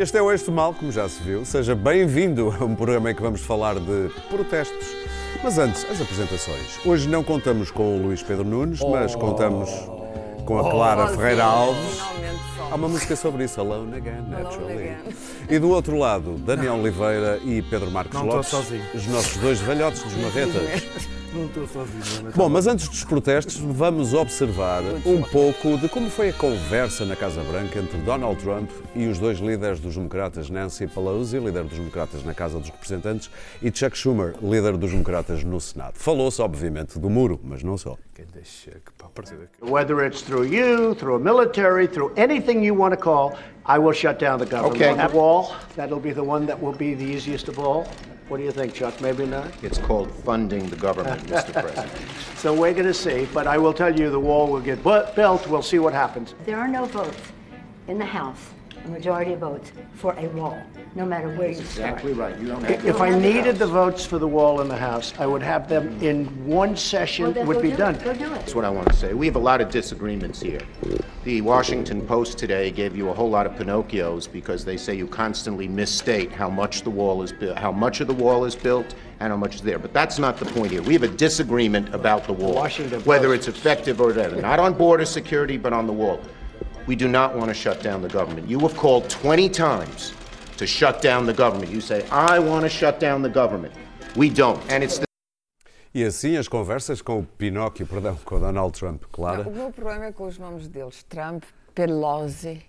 Este é o Este Mal, como já se viu. Seja bem-vindo a um programa em que vamos falar de protestos. Mas antes, as apresentações. Hoje não contamos com o Luís Pedro Nunes, mas contamos com a Clara Ferreira Alves. Finalmente Há uma música sobre isso, Alone Again, Naturally. Again. E do outro lado, Daniel Oliveira e Pedro Marcos Não estou Lopes, sozinho. os nossos dois velhotes dos marretas. Não estou sozinho. Mas Bom, mas antes dos protestos, vamos observar um pouco de como foi a conversa na Casa Branca entre Donald Trump e os dois líderes dos democratas, Nancy Pelosi, líder dos democratas na Casa dos Representantes, e Chuck Schumer, líder dos democratas no Senado. Falou-se, obviamente, do muro, mas não só. Whether it's through you, through a military, through anything you want to call, I will shut down the government. Okay. That wall, that'll be the one that will be the easiest of all. What do you think, Chuck? Maybe not? It's called funding the government, Mr. President. So we're going to see, but I will tell you the wall will get bu- built. We'll see what happens. There are no votes in the House, a majority of votes, for a wall, no matter where you start. Exactly right. You don't have If I needed the votes for the wall in the House, I would have them mm. in one session, Well, then would go be do done. it. Go do it. That's what I want to say. We have a lot of disagreements here. The Washington Post today gave you a whole lot of Pinocchios because they say you constantly misstate how much the wall is built, how much of the wall is built, and how much is there. But that's not the point here. We have a disagreement about the wall, Washington whether Post. it's effective or not. Not on border security, but on the wall. We do not want to shut down the government. You have called 20 times to shut down the government. You say, I want to shut down the government. We don't. And it's the E assim as conversas com o Pinóquio, perdão, com o Donald Trump, Clara. O meu problema é com os nomes deles: Trump, Pelosi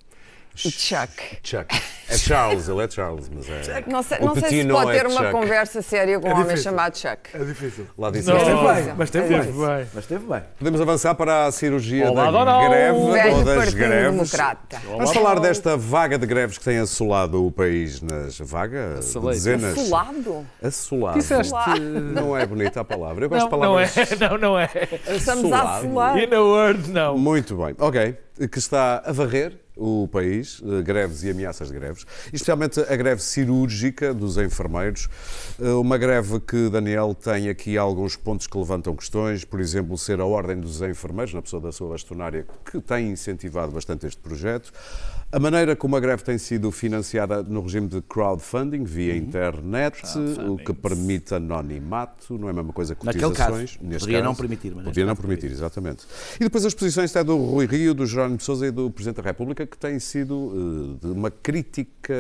Chuck. Chuck. É Charles, ele é Charles, mas é. Não sei, o não sei se pode é ter uma Chuck. conversa séria com um homem chamado Chuck. É difícil. Lá disse Mas isto. teve Não. bem, mas teve É bem. Mas teve bem. Podemos avançar para a cirurgia Olá, da Donald. greve velho ou das greves. Democrata. Vamos falar desta vaga de greves que tem assolado o país nas vagas, Assolado. dezenas. Assolado? Assolado. Disseste. Não é bonita a palavra. Eu gosto Não, de não é, palavras. não, não é. Estamos a assolar. In a word, não. Muito bem, ok. Que está a varrer o país, eh, greves e ameaças de greves, especialmente a greve cirúrgica dos enfermeiros. Eh, Uma greve que, Daniel, tem aqui alguns pontos que levantam questões, por exemplo, ser a Ordem dos Enfermeiros, na pessoa da sua bastonária, que tem incentivado bastante este projeto. A maneira como a greve tem sido financiada no regime de crowdfunding, via internet, o que permite anonimato, não é a mesma coisa que Naquele caso. cotizações. Neste Poderia caso, não permitir, mas Poderia não caso permitir, exatamente. E depois as posições até do Rui Rio, do Jerónimo Sousa e do Presidente da República, que têm sido eh, de uma crítica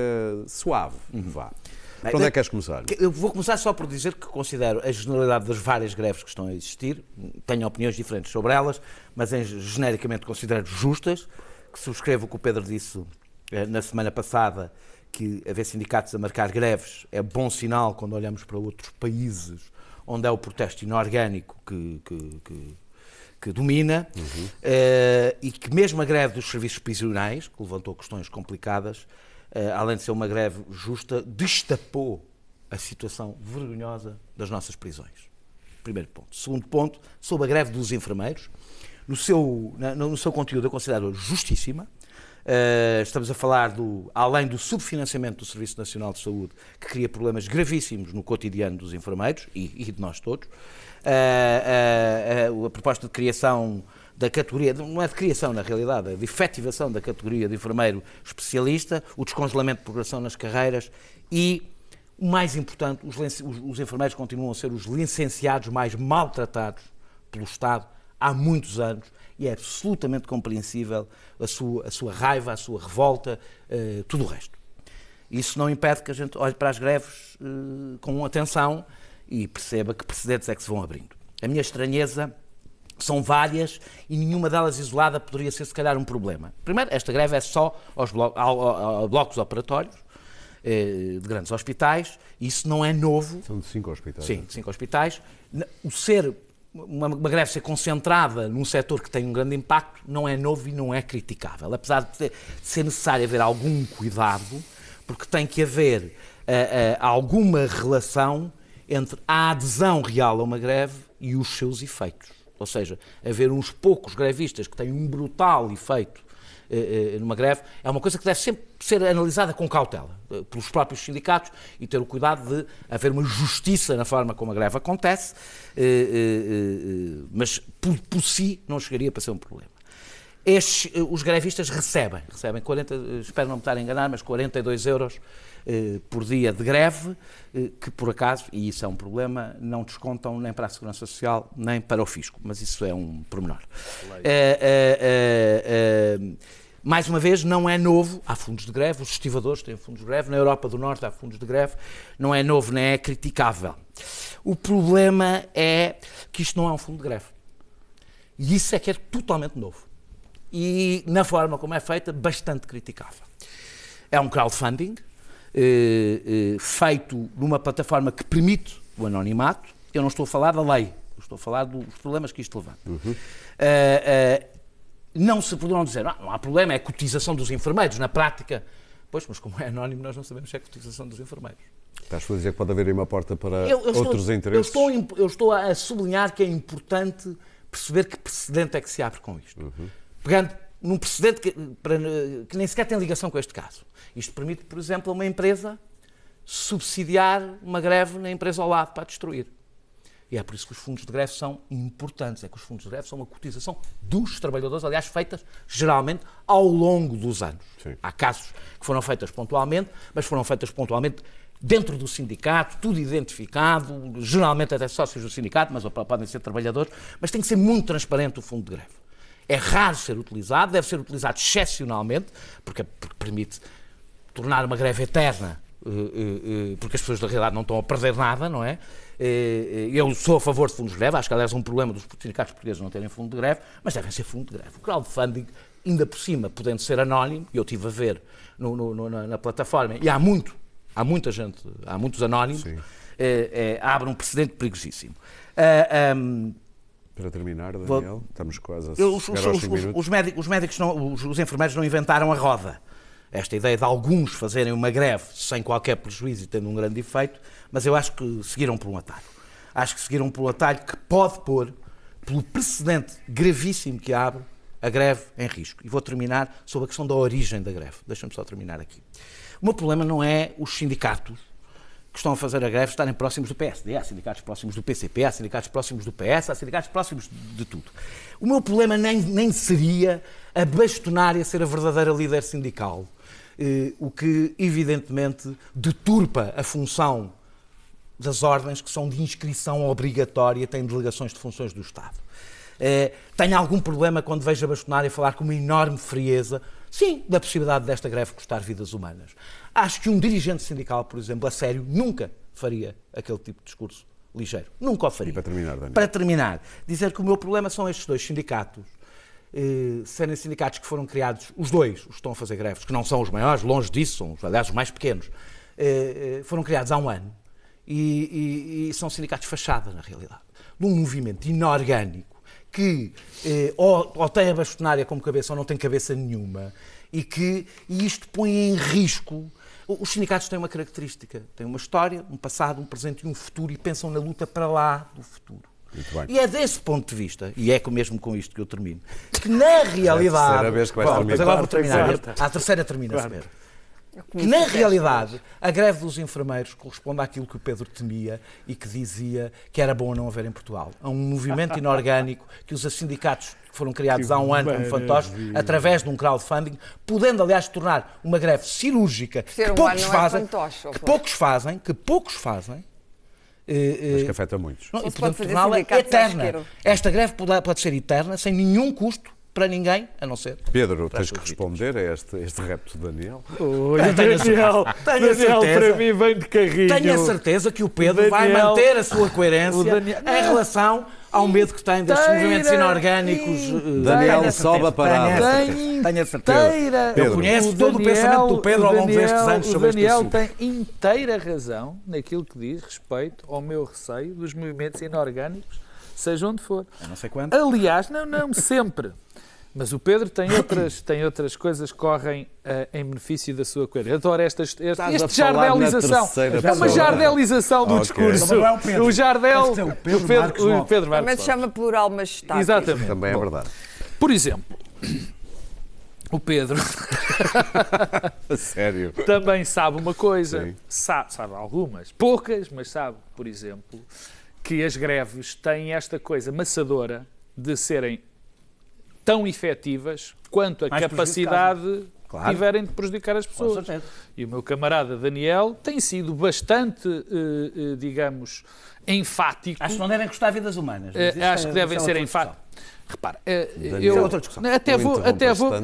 suave. Vá. Para onde é que queres começar? Eu vou começar só por dizer que considero a generalidade das várias greves que estão a existir, tenho opiniões diferentes sobre elas, mas em, genericamente considero justas, que subscrevo o que o Pedro disse eh, na semana passada, que haver sindicatos a marcar greves é bom sinal quando olhamos para outros países onde é o protesto inorgânico que, que- que- que domina, eh, e que mesmo a greve dos serviços prisionais, que levantou questões complicadas, eh, além de ser uma greve justa, destapou a situação vergonhosa das nossas prisões. Primeiro ponto. Segundo ponto, sobre a greve dos enfermeiros. No seu, na- no seu conteúdo, eu considero justíssima. Eh, estamos a falar do, além do subfinanciamento do Serviço Nacional de Saúde, que cria problemas gravíssimos no cotidiano dos enfermeiros e, e de nós todos. Eh, eh, a proposta de criação da categoria, não é de criação na realidade, é de efetivação da categoria de enfermeiro especialista, o descongelamento de progressão nas carreiras e o mais importante, os, os- os enfermeiros continuam a ser os licenciados mais maltratados pelo Estado há muitos anos e é absolutamente compreensível a sua, a sua raiva, a sua revolta, eh, tudo o resto. Isso não impede que a gente olhe para as greves eh, com atenção e perceba que precedentes é que se vão abrindo. A minha estranheza são várias e nenhuma delas isolada poderia ser, se calhar, um problema. Primeiro, esta greve é só aos blo- ao- ao- ao blocos operatórios eh, de grandes hospitais. Isso não é novo. São de cinco hospitais. Sim, de cinco hospitais. O ser, uma, uma greve ser concentrada num setor que tem um grande impacto não é novo e não é criticável. Apesar de ser, de ser necessário haver algum cuidado, porque tem que haver ah, ah, alguma relação entre a adesão real a uma greve e os seus efeitos. Ou seja, haver uns poucos grevistas que têm um brutal efeito numa greve, é uma coisa que deve sempre ser analisada com cautela eh, pelos próprios sindicatos e ter o cuidado de haver uma justiça na forma como a greve acontece, eh, eh, eh, mas por, por si não chegaria para ser um problema. estes, eh, os grevistas recebem, recebem 40, eh, espero não me estar a enganar, mas 42 euros eh, por dia de greve, eh, que por acaso, e isso é um problema, não descontam nem para a Segurança Social, nem para o Fisco, mas isso é um pormenor. Eh, eh, eh, eh, mais uma vez, não é novo, há fundos de greve, os estivadores têm fundos de greve, na Europa do Norte há fundos de greve, não é novo nem é criticável. O problema é que isto não é um fundo de greve. E isso é que é totalmente novo. E na forma como é feita, bastante criticável. É um crowdfunding eh, eh, feito numa plataforma que permite o anonimato. Eu não estou a falar da lei, estou a falar dos problemas que isto levanta. Eh, eh, não se poderão dizer, "Ah, não há problema, é a cotização dos enfermeiros. Na prática, pois, mas como é anónimo, nós não sabemos se é a cotização dos enfermeiros. Estás a dizer que pode haver aí uma porta para Eu, eu outros estou, interesses? Eu estou, eu estou a sublinhar que é importante perceber que precedente é que se abre com isto. Pegando num precedente que, para- que nem sequer tem ligação com este caso. Isto permite, por exemplo, a uma empresa subsidiar uma greve na empresa ao lado para destruir. E é por isso que os fundos de greve são importantes. É que os fundos de greve são uma cotização dos trabalhadores, aliás, feitas geralmente ao longo dos anos. Sim. Há casos que foram feitas pontualmente, mas foram feitas pontualmente dentro do sindicato, tudo identificado, geralmente até sócios do sindicato, mas podem ser trabalhadores, mas tem que ser muito transparente o fundo de greve. É raro ser utilizado, deve ser utilizado excepcionalmente, porque, permite tornar uma greve eterna, porque as pessoas da realidade não estão a perder nada, não é? Eh, eh, Eu sou a favor de fundos de greve, acho que aliás é um problema dos sindicatos portugueses não terem fundo de greve, mas devem ser fundo de greve. O crowdfunding, ainda por cima, podendo ser anónimo, e eu estive a ver no- no- na, na plataforma, e há muito, há muita gente, há muitos anónimos, eh, eh, abre um precedente perigosíssimo. Ahm, Para terminar, Daniel, estamos quase a eu- os, os- os- 5 minutos. os médicos, os médicos não- os enfermeiros não inventaram a roda. Esta ideia de alguns fazerem uma greve sem qualquer prejuízo e tendo um grande efeito, mas eu acho que seguiram por um atalho. Acho que seguiram por um atalho que pode pôr, pelo precedente gravíssimo que abre, a greve em risco. E vou terminar sobre a questão da origem da greve. Deixa-me só terminar aqui. O meu problema não é os sindicatos que estão a fazer a greve estarem próximos do PSD, há sindicatos próximos do PCP, há sindicatos próximos do PS, há sindicatos próximos de tudo. O meu problema nem, nem seria a bastonária ser a verdadeira líder sindical, o que evidentemente deturpa a função das ordens que são de inscrição obrigatória, têm delegações de funções do Estado. Eh, tenho algum problema quando vejo a bastonária falar com uma enorme frieza, sim, da possibilidade desta greve custar vidas humanas. Acho que um dirigente sindical, por exemplo, a sério, nunca faria aquele tipo de discurso ligeiro. Nunca o faria. E para terminar, Daniel? Para terminar, dizer que o meu problema são estes dois sindicatos. Eh, serem sindicatos que foram criados, os dois, os que estão a fazer greves, que não são os maiores, longe disso, são aliás os mais pequenos, eh, eh, foram criados há um ano e, e- e são sindicatos fachada, na realidade, de um movimento inorgânico que ou, ou tem a bastonária como cabeça ou não tem cabeça nenhuma e que e isto põe em risco. Os sindicatos têm uma característica, têm uma história, um passado, um presente e um futuro e pensam na luta para lá do futuro. E é desse ponto de vista, e é com- mesmo com isto que eu termino, que na realidade. terceira vez que vais Bom, terminar. Mas agora vou terminar. À terceira termina-se mesmo. Eu Que na realidade a greve dos enfermeiros corresponde àquilo que o Pedro temia e que dizia que era bom não haver em Portugal. A um movimento inorgânico que os sindicatos que foram criados Que há um ano como fantoches, através de um crowdfunding, podendo aliás tornar uma greve cirúrgica que poucos é fazem, fantoche, que poucos fazem, que poucos fazem. Eh, eh, Mas que afeta muitos. não, e se pode portanto fazer torná-la eterna. Esta greve pode, pode ser eterna, sem nenhum custo para ninguém, a não ser. Pedro, tens que responder a este, este repto de Daniel. A Daniel, certeza. Daniel certeza. para mim vem de carrinho. Tenho a certeza que o Pedro vai Daniel- manter a sua coerência Daniel- em Não. relação ao medo que tem destes movimentos inorgânicos. eh, Daniel, sobe a certeza, parada. Tenho a certeza. Pedro. conheço O todo o pensamento do Pedro ao o longo destes Daniel- anos sobre O este Daniel assunto. tem inteira razão naquilo que diz respeito ao meu receio dos movimentos inorgânicos, seja onde for. Eu não sei quanto. Aliás, não, não, sempre. Mas o Pedro tem outras, tem outras coisas que correm eh, em benefício da sua coerência. Adoro estas, este, Estás este jardelização. É uma jardelização do Ok. discurso. Não é o Pedro. O jardel. Ser o Pedro o Pedro, Marques o. Pedro Também Marques se chama por almas estáticas. Exatamente. Também é Bom, verdade. Por exemplo, o Pedro sério. também sabe uma coisa, Sim. sabe, sabe algumas, poucas, mas sabe, por exemplo, que as greves têm esta coisa maçadora de serem tão efetivas quanto a Mais capacidade Claro. tiverem de prejudicar as pessoas. E o meu camarada Daniel tem sido bastante, eh, eh, digamos, enfático. Acho que não devem custar vidas humanas. Eh, acho é- que devem ser enfáticos. Repara, eh, eu É outra discussão. até Não vou, até vou, não,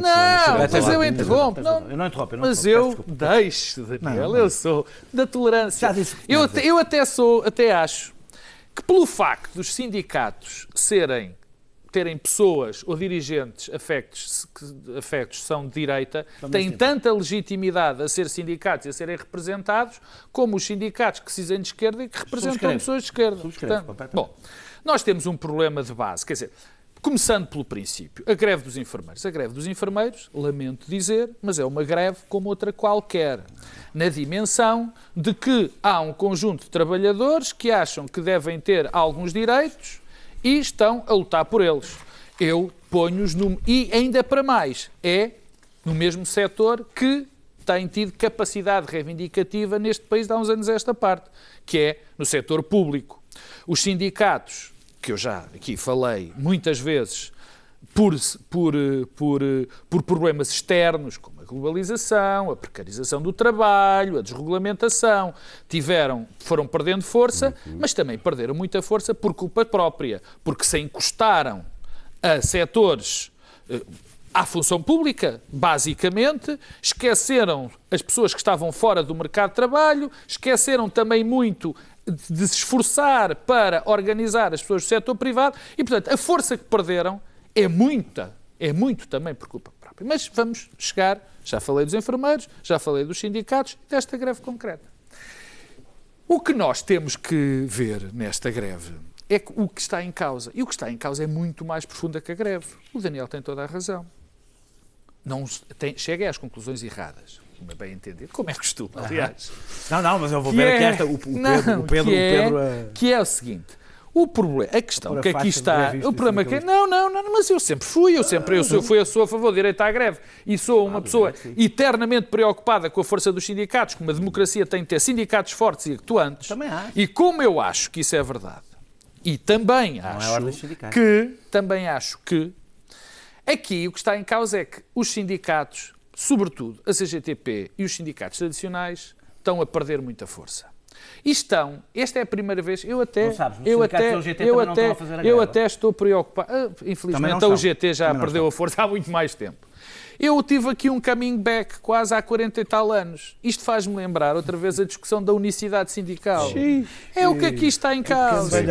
mas eu lá. interrompo, não, Eu não interrompo, eu não mas eu deixo, Daniel, Não, não. eu sou da tolerância. Já disse que eu, até, eu até sou, até acho que pelo facto dos sindicatos serem terem pessoas ou dirigentes afectos que afectos são de direita, têm tanta legitimidade a ser sindicatos e a serem representados como os sindicatos que se dizem de esquerda e que representam Subscrevo. pessoas de esquerda. Subscrevo, completamente. bom, nós temos um problema de base, quer dizer, começando pelo princípio, a greve dos enfermeiros. A greve dos enfermeiros, lamento dizer, mas é uma greve como outra qualquer, na dimensão de que há um conjunto de trabalhadores que acham que devem ter alguns direitos e estão a lutar por eles. Eu ponho-os no. E ainda para mais, é no mesmo setor que tem tido capacidade reivindicativa neste país há uns anos a esta parte, que é no setor público. Os sindicatos, que eu já aqui falei muitas vezes, por, por, por, por problemas externos, como globalização, a precarização do trabalho, a desregulamentação, tiveram, foram perdendo força, mas também perderam muita força por culpa própria, porque se encostaram a setores eh, à função pública, basicamente, esqueceram as pessoas que estavam fora do mercado de trabalho, esqueceram também muito de se esforçar para organizar as pessoas do setor privado e, portanto, a força que perderam é muita, é muito também por culpa própria. Mas vamos chegar, já falei dos enfermeiros, já falei dos sindicatos, desta greve concreta. O que nós temos que ver nesta greve é o que está em causa. E o que está em causa é muito mais profunda que a greve. O Daniel tem toda a razão. Não tem, chega às conclusões erradas. Como é bem entendido, como é costume, aliás. Não, não, mas eu vou Que ver é- aqui esta. O, o Pedro, Não, o Pedro, que o é- Pedro eh, que é o seguinte. O problema, a questão a que aqui está, o e problema que sindicalista. não, não, não, mas eu sempre fui, eu sempre eu sou, fui, eu sou a favor do direito à greve e sou uma pessoa eternamente preocupada com a força dos sindicatos, como a democracia tem de ter sindicatos fortes e atuantes. Também acho. E como eu acho que isso é verdade, e também acho ordens sindicais. que também acho que aqui o que está em causa é que os sindicatos, sobretudo a CGTP e os sindicatos tradicionais, estão a perder muita força. E estão, esta é a primeira vez, eu até, Não sabes, eu até, eu até, estão a fazer a eu até estou preocupado. Ah, Infelizmente a estão. UGT já Também perdeu a força há muito mais tempo. Eu tive aqui um coming back quase há 40 e tal anos. Isto faz-me lembrar outra vez a discussão da unicidade sindical. É o que aqui está em causa. É,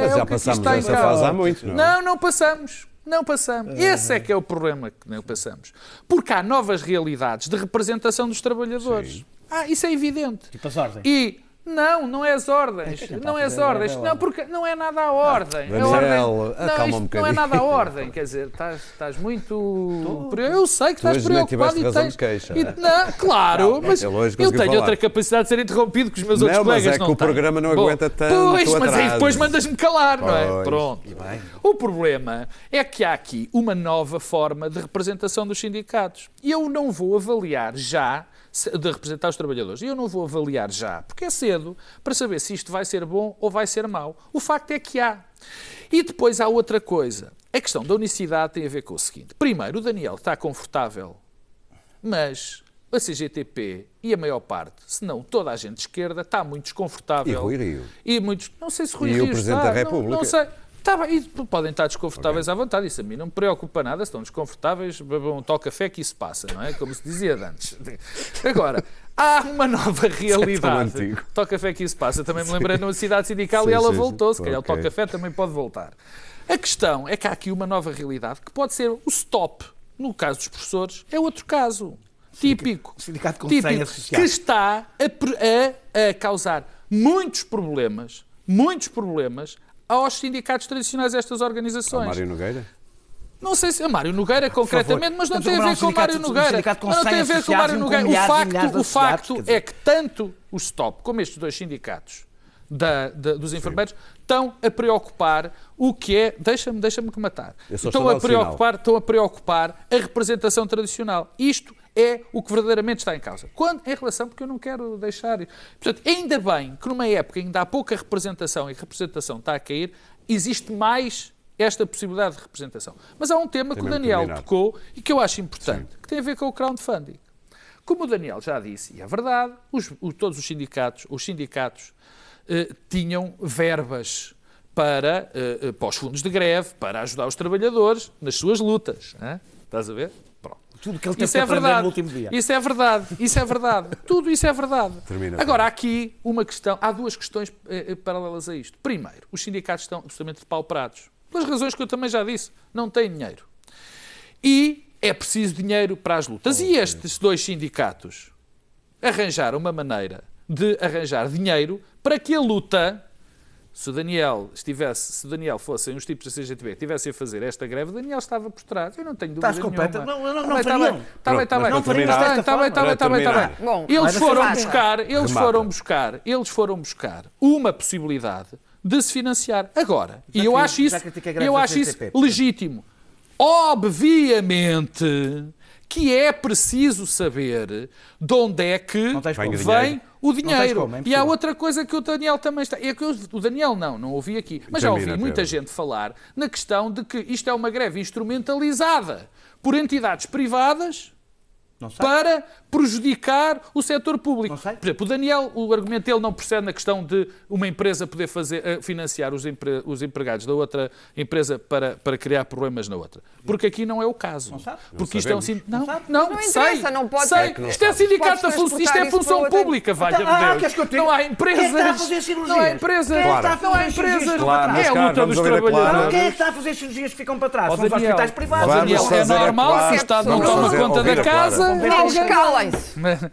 Mas é já o que aqui passámos está em essa causa. fase há muito, não é? Não, não passamos. Não passamos. Esse é que é o problema que não passamos. Porque há novas realidades de representação dos trabalhadores. Ah, isso é evidente. Tipo as ordens. E não, não é as ordens. Não é as ordens. Não, porque não é nada a ordem. A Daniel, ordem- acalma não, um isto não é nada a ordem. Quer dizer, estás, estás muito. Eu sei que Tu estás preocupado e tens. queixa. e- não, claro, mas ele eu hoje tenho falar. outra capacidade de ser interrompido que os meus outros Não, mas colegas é que não o programa não Bom, aguenta tanto Pois, mas aí depois mandas-me calar, não é? Pois. Pronto. O problema é que há aqui uma nova forma de representação dos sindicatos. E eu não vou avaliar já, de representar os trabalhadores, e eu não vou avaliar já, porque é cedo, para saber se isto vai ser bom ou vai ser mau. O facto é que há. E depois há outra coisa. A questão da unicidade tem a ver com o seguinte. Primeiro, o Daniel está confortável, mas a CGTP e a maior parte, se não toda a gente de esquerda, está muito desconfortável. E Rui Rio. E muitos, não sei se Rui E o Rio Presidente está, da não- República. Não, sei. Tá bem, e podem estar desconfortáveis à vontade, isso a mim não me preocupa nada, se estão desconfortáveis, bebam um toque café que isso passa, não é? Como se dizia antes. Agora, há uma nova realidade. antigo. Toque café que isso passa, também me lembrei de uma cidade sindical Sim, e ela sim, voltou, se calhar Ok. o toque café também pode voltar. A questão é que há aqui uma nova realidade que pode ser o stop. No caso dos professores, é outro caso. Típico. sindicato com típico, que está a, a- a causar muitos problemas, muitos problemas aos sindicatos tradicionais destas Ó, organizações. Mário Nogueira? Não sei se a Mário Nogueira concretamente, mas não Estamos tem a a ver com o Mário Nogueira. Mas não tem a 100 ver com o Mário Nogueira. O facto, o facto é que tanto o STOP como estes dois sindicatos da- da- dos enfermeiros estão a preocupar o que é. Deixa-me deixa me matar. Eu só Estão estou a a, preocupar, estão a preocupar a representação tradicional. Isto é o que verdadeiramente está em causa. Quando, em relação, porque eu não quero deixar. Portanto, ainda bem que numa época que há pouca representação e representação está a cair, existe mais esta possibilidade de representação. Mas há um tema Tem que o Daniel terminar. tocou e que eu acho importante, que tem a ver com o crowdfunding. Como o Daniel já disse, e é verdade, os- o- todos os sindicatos, os sindicatos eh, tinham verbas para, eh, eh, para os fundos de greve, para ajudar os trabalhadores nas suas lutas. hã? Estás a ver? Tudo que ele teve Isso que é aprender verdade. no último dia. Isso é verdade. Isso é verdade. Tudo isso é verdade. Termina, Agora, há aqui uma questão. Há duas questões eh, eh, paralelas a isto. Primeiro, os sindicatos estão absolutamente depauperados. Pelas razões que eu também já disse. Não têm dinheiro. E é preciso dinheiro para as lutas. E estes dois sindicatos arranjaram uma maneira de arranjar dinheiro para que a luta se o Daniel estivesse, se o Daniel fossem os tipos da CGTB que estivessem a fazer esta greve, o Daniel estava por trás. Eu não tenho dúvida Estás completa- nenhuma. não, não, não tá fariam. bem, Está bem, está bem. Está bem, está bem, está bem, está bem, está bem. Eles foram remata. buscar, eles foram buscar, eles foram buscar uma possibilidade de se financiar. Agora, e eu acho isso, eu acho isso legítimo. Obviamente que é preciso saber de onde é que Não vem. O dinheiro. como, é e há outra coisa que o Daniel também está. É que eu- o Daniel não, não ouvi aqui. Mas já ouvi muita gente falar na questão de que isto é uma greve instrumentalizada por entidades privadas. Para prejudicar o setor público. Não sei. Por exemplo, o Daniel, o argumento dele não procede na questão de uma empresa poder fazer, eh, financiar os, empre- os empregados da outra empresa para, para criar problemas na outra. Porque aqui não é o caso. Não sabe. Porque isto é um sabemos. Não, sabe. não, Não sei. interessa, não pode sei. ser que não Isto é sindicato função, isto é função pública, valha-me Então, ah, Deus. queres que eu te- Não há Quem é empresas. está a fazer cirurgias? Não há empresas. É a Não há empresas. Claro, é a claro, luta dos trabalhadores. Quem é que está a fazer cirurgias que ficam para trás? São os Daniel, hospitais privados. Daniel, é normal que o Estado não toma conta da casa. Meninos, calem-se.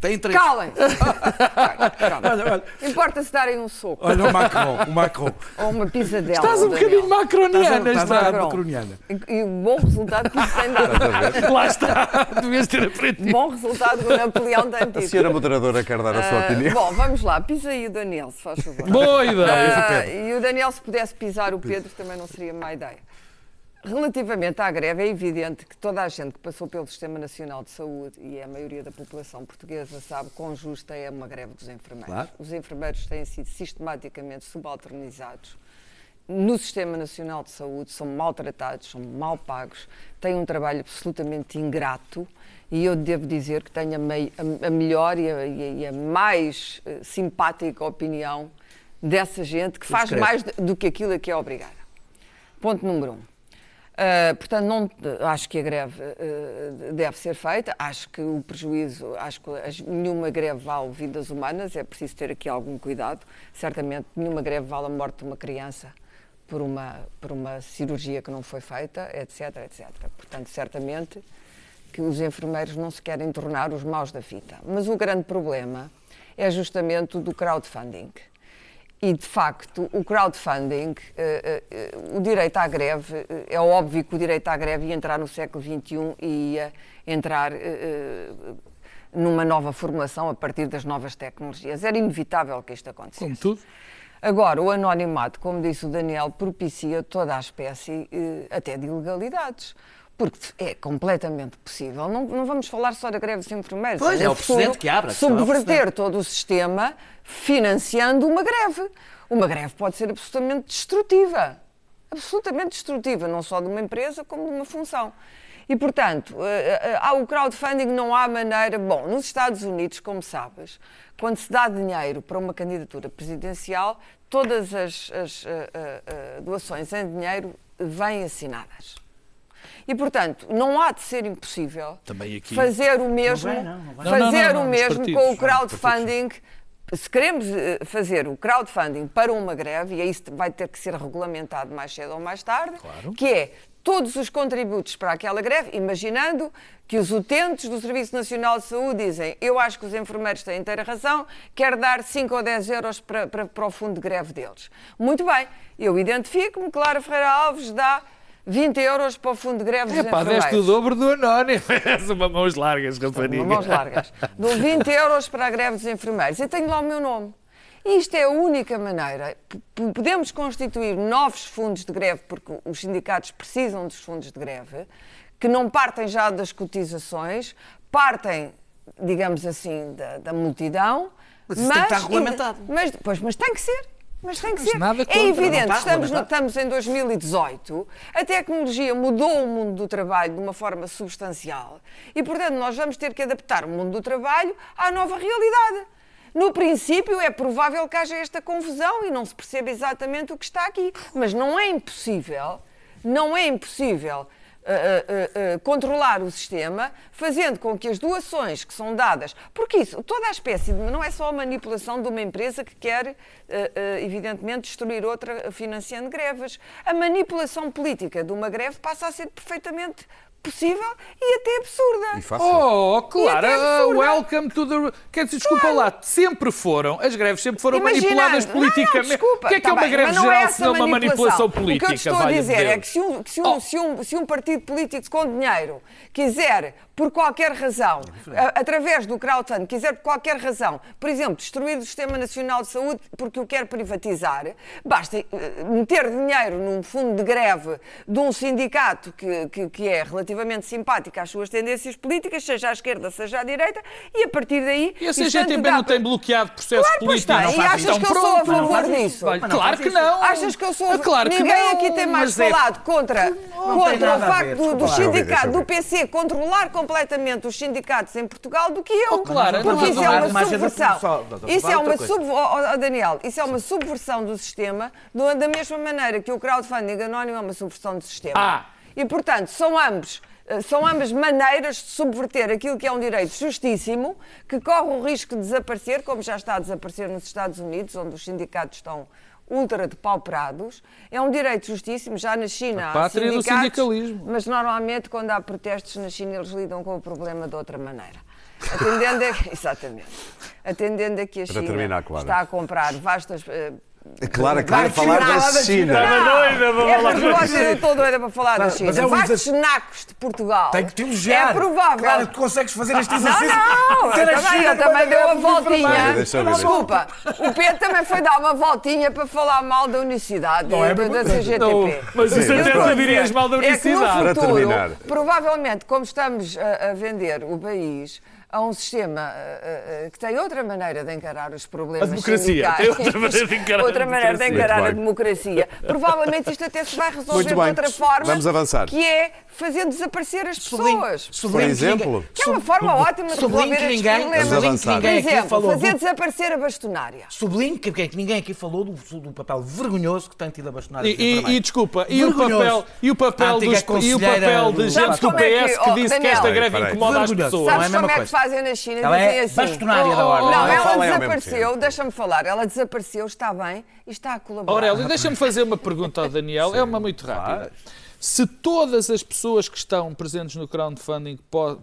Tem três. Calem-se. Importa-se darem um soco olha o Macron, o Macron. ou uma pisadela. Estás um bocadinho macroniana, Estás a- estás a está. dar macroniana. E, o bom resultado que isso tem dado. Lá está. Devias ter aprendido. bom resultado que o Napoleão tem A tido. senhora moderadora quer dar a sua Ah, opinião. bom, vamos lá. Pisa aí o Daniel, se faz favor. Boa ideia. Ah, e o Daniel, se pudesse pisar o Pedro, também não seria má ideia. Relativamente à greve, é evidente que toda a gente que passou pelo Sistema Nacional de Saúde, e a maioria da população portuguesa sabe quão justa é uma greve dos enfermeiros. Claro. Os enfermeiros têm sido sistematicamente subalternizados no Sistema Nacional de Saúde, são maltratados, são mal pagos, têm um trabalho absolutamente ingrato e eu devo dizer que tenho a, mei- a- a melhor e a, e a- mais eh, simpática opinião dessa gente que faz mais do- do que aquilo a que é obrigada. Ponto número um. Uh, portanto, não, acho que a greve uh, deve ser feita. Acho que o prejuízo, acho que as- nenhuma greve vale vidas humanas. É preciso ter aqui algum cuidado. Certamente, nenhuma greve vale a morte de uma criança por uma, por uma cirurgia que não foi feita, etc, etc. Portanto, certamente que os enfermeiros não se querem tornar os maus da fita. Mas o grande problema é justamente o do crowdfunding. E, de facto, o crowdfunding, eh, eh, o direito à greve, eh, é óbvio que o direito à greve ia entrar no século XXI e ia entrar numa nova formulação a partir das novas tecnologias. Era inevitável que isto acontecesse. Como tudo. Agora, o anonimato, como disse o Daniel, propicia toda a espécie até de ilegalidades. Porque é completamente possível. Não, não vamos falar só da greve dos enfermeiros. Pois, é o precedente que abre, é Subverter precedente. todo o sistema financiando uma greve. Uma greve pode ser absolutamente destrutiva. Absolutamente destrutiva, não só de uma empresa, como de uma função. E, portanto, eh, eh, há o crowdfunding, não há maneira. Bom, nos Estados Unidos, como sabes, quando se dá dinheiro para uma candidatura presidencial, todas as, as, eh, eh, eh, doações em dinheiro vêm assinadas. E, portanto, não há de ser impossível Também aqui- fazer o mesmo, vai, não, não vai. fazer Não, não, não, não, o mesmo partidos. com o crowdfunding. Se queremos eh, fazer o crowdfunding para uma greve, e aí isso vai ter que ser regulamentado mais cedo ou mais tarde, que é todos os contributos para aquela greve, imaginando que os utentes do Serviço Nacional de Saúde dizem eu acho que os enfermeiros têm inteira razão, quero dar 5 ou 10 euros para, para, para o fundo de greve deles. Muito bem, eu identifico-me, Clara Ferreira Alves dá 20 euros para o fundo de greve dos É pá, enfermeiros. deste o dobro do anónimo. São uma mãos largas, rapariga. Mãos largas. Dou 20 euros para a greve dos enfermeiros e tenho lá o meu nome. E isto é a única maneira. Podemos constituir novos fundos de greve, porque os sindicatos precisam dos fundos de greve, que não partem já das cotizações, partem, digamos assim, da, da multidão. Mas isso tem que estar regulamentado. Mas, pois, mas tem que ser. Mas tem que ser. é evidente, está estamos, no- estamos em 2018, a tecnologia mudou o mundo do trabalho de uma forma substancial e, portanto, nós vamos ter que adaptar o mundo do trabalho à nova realidade. No princípio, é provável que haja esta confusão e não se perceba exatamente o que está aqui. Mas não é impossível, não é impossível uh, uh, uh, controlar o sistema, fazendo com que as doações que são dadas, porque isso, toda a espécie de, não é só a manipulação de uma empresa que quer, evidentemente, destruir outra financiando greves. A manipulação política de uma greve passa a ser perfeitamente possível e até absurda. E fácil. Oh, claro, absurda. welcome to the. Quer dizer, desculpa lá, sempre foram, as greves sempre foram Imaginando- manipuladas politicamente. Não, desculpa, o que é que tá é uma bem, greve não geral é se não essa uma manipulação política? O que eu te estou a dizer é Deus? que se um, que se um- Oh. se um- se um partido político com dinheiro quiser, por qualquer razão, a- através do crowdfunding, quiser por qualquer razão, por exemplo, destruir o Sistema Nacional de Saúde porque o quer privatizar, basta eh, meter dinheiro num fundo de greve de um sindicato que, que, que é relativamente simpático às suas tendências políticas, seja à esquerda, seja à direita, e a partir daí... E a CGTB dá não para- tem bloqueado processos Claro. E Não faz achas isso. que eu Então sou a pronto, não favor disso? Não Claro que não. Achas que eu sou. Ah, Claro que Ninguém não, aqui tem mais é- falado contra, tem contra o a facto ver, do, sindicato, do. PC, controlar completamente os sindicatos em Portugal do que eu. Oh, claro, Porque não, isso não, é não, uma é subversão. Não, não, Isso não, é uma coisa. sub... oh, oh, Daniel, isso é uma subversão do sistema, da mesma maneira que o crowdfunding anónimo é uma subversão do sistema. Ah. E, portanto, são ambos. eh, São ambas maneiras de subverter aquilo que é um direito justíssimo, que corre o risco de desaparecer, como já está a desaparecer nos Estados Unidos, onde os sindicatos estão ultra depauperados. É um direito justíssimo, já na China A há pátria do sindicalismo. mas normalmente quando há protestos na China eles lidam com o problema de outra maneira. Atendendo a, exatamente. Atendendo a que a Para China terminar, Clara. está a comprar vastas... eh, Claro que queria falar da China. Não, é eu estou doida para falar da Mas- China. mas é um de Portugal. Tem que te elogiar. É provável. Claro, tu consegues fazer este Não, exercício. não, eu também, também como deu a greve de voltinha. Desculpa, o Pedro também foi dar uma voltinha para falar mal da unicidade Não é da. CGTP. Não, mas isso até tu dirias mal da É que no unicidade. Para futuro, terminar. provavelmente, como estamos a, a vender o país a um sistema eh, eh, que tem outra maneira de encarar os problemas A democracia, sindicais, tem outra maneira de encarar a outra maneira de democracia. encarar a democracia, provavelmente isto até se vai resolver de outra forma, Vamos avançar. que é fazer desaparecer as pessoas. Por exemplo? Que é uma forma ótima de resolver que estes ninguém- problemas. Vamos sublinho que. Por ninguém aqui exemplo, falou fazer do- desaparecer a bastonária. Sublinho que, que ninguém aqui falou do, do papel vergonhoso que tem tido a bastonária E, e- e desculpa, e o papel, e o papel, A dos, e o papel de gente do como é que- PS que oh, disse que esta greve incomoda as pessoas. Não é a mesma é coisa. Fazem na China? Ela é Dizem assim. bastonária da ordem. Não, ela mesmo desapareceu, deixa-me falar, ela desapareceu, está bem e está a colaborar. Aurélio, deixa-me fazer uma pergunta ao Daniel, é uma muito rápida. Se todas as pessoas que estão presentes no crowdfunding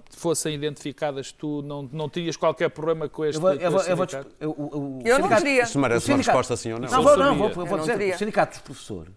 fossem identificadas, tu não, não terias qualquer problema com este, Eu vou, eu vou, eu vou, sindicato? eu, não sindicato- teria. Isto merece uma resposta sim ou não? Não, vou, não, vou, Eu vou não dizer. teria. O Sindicato dos Professores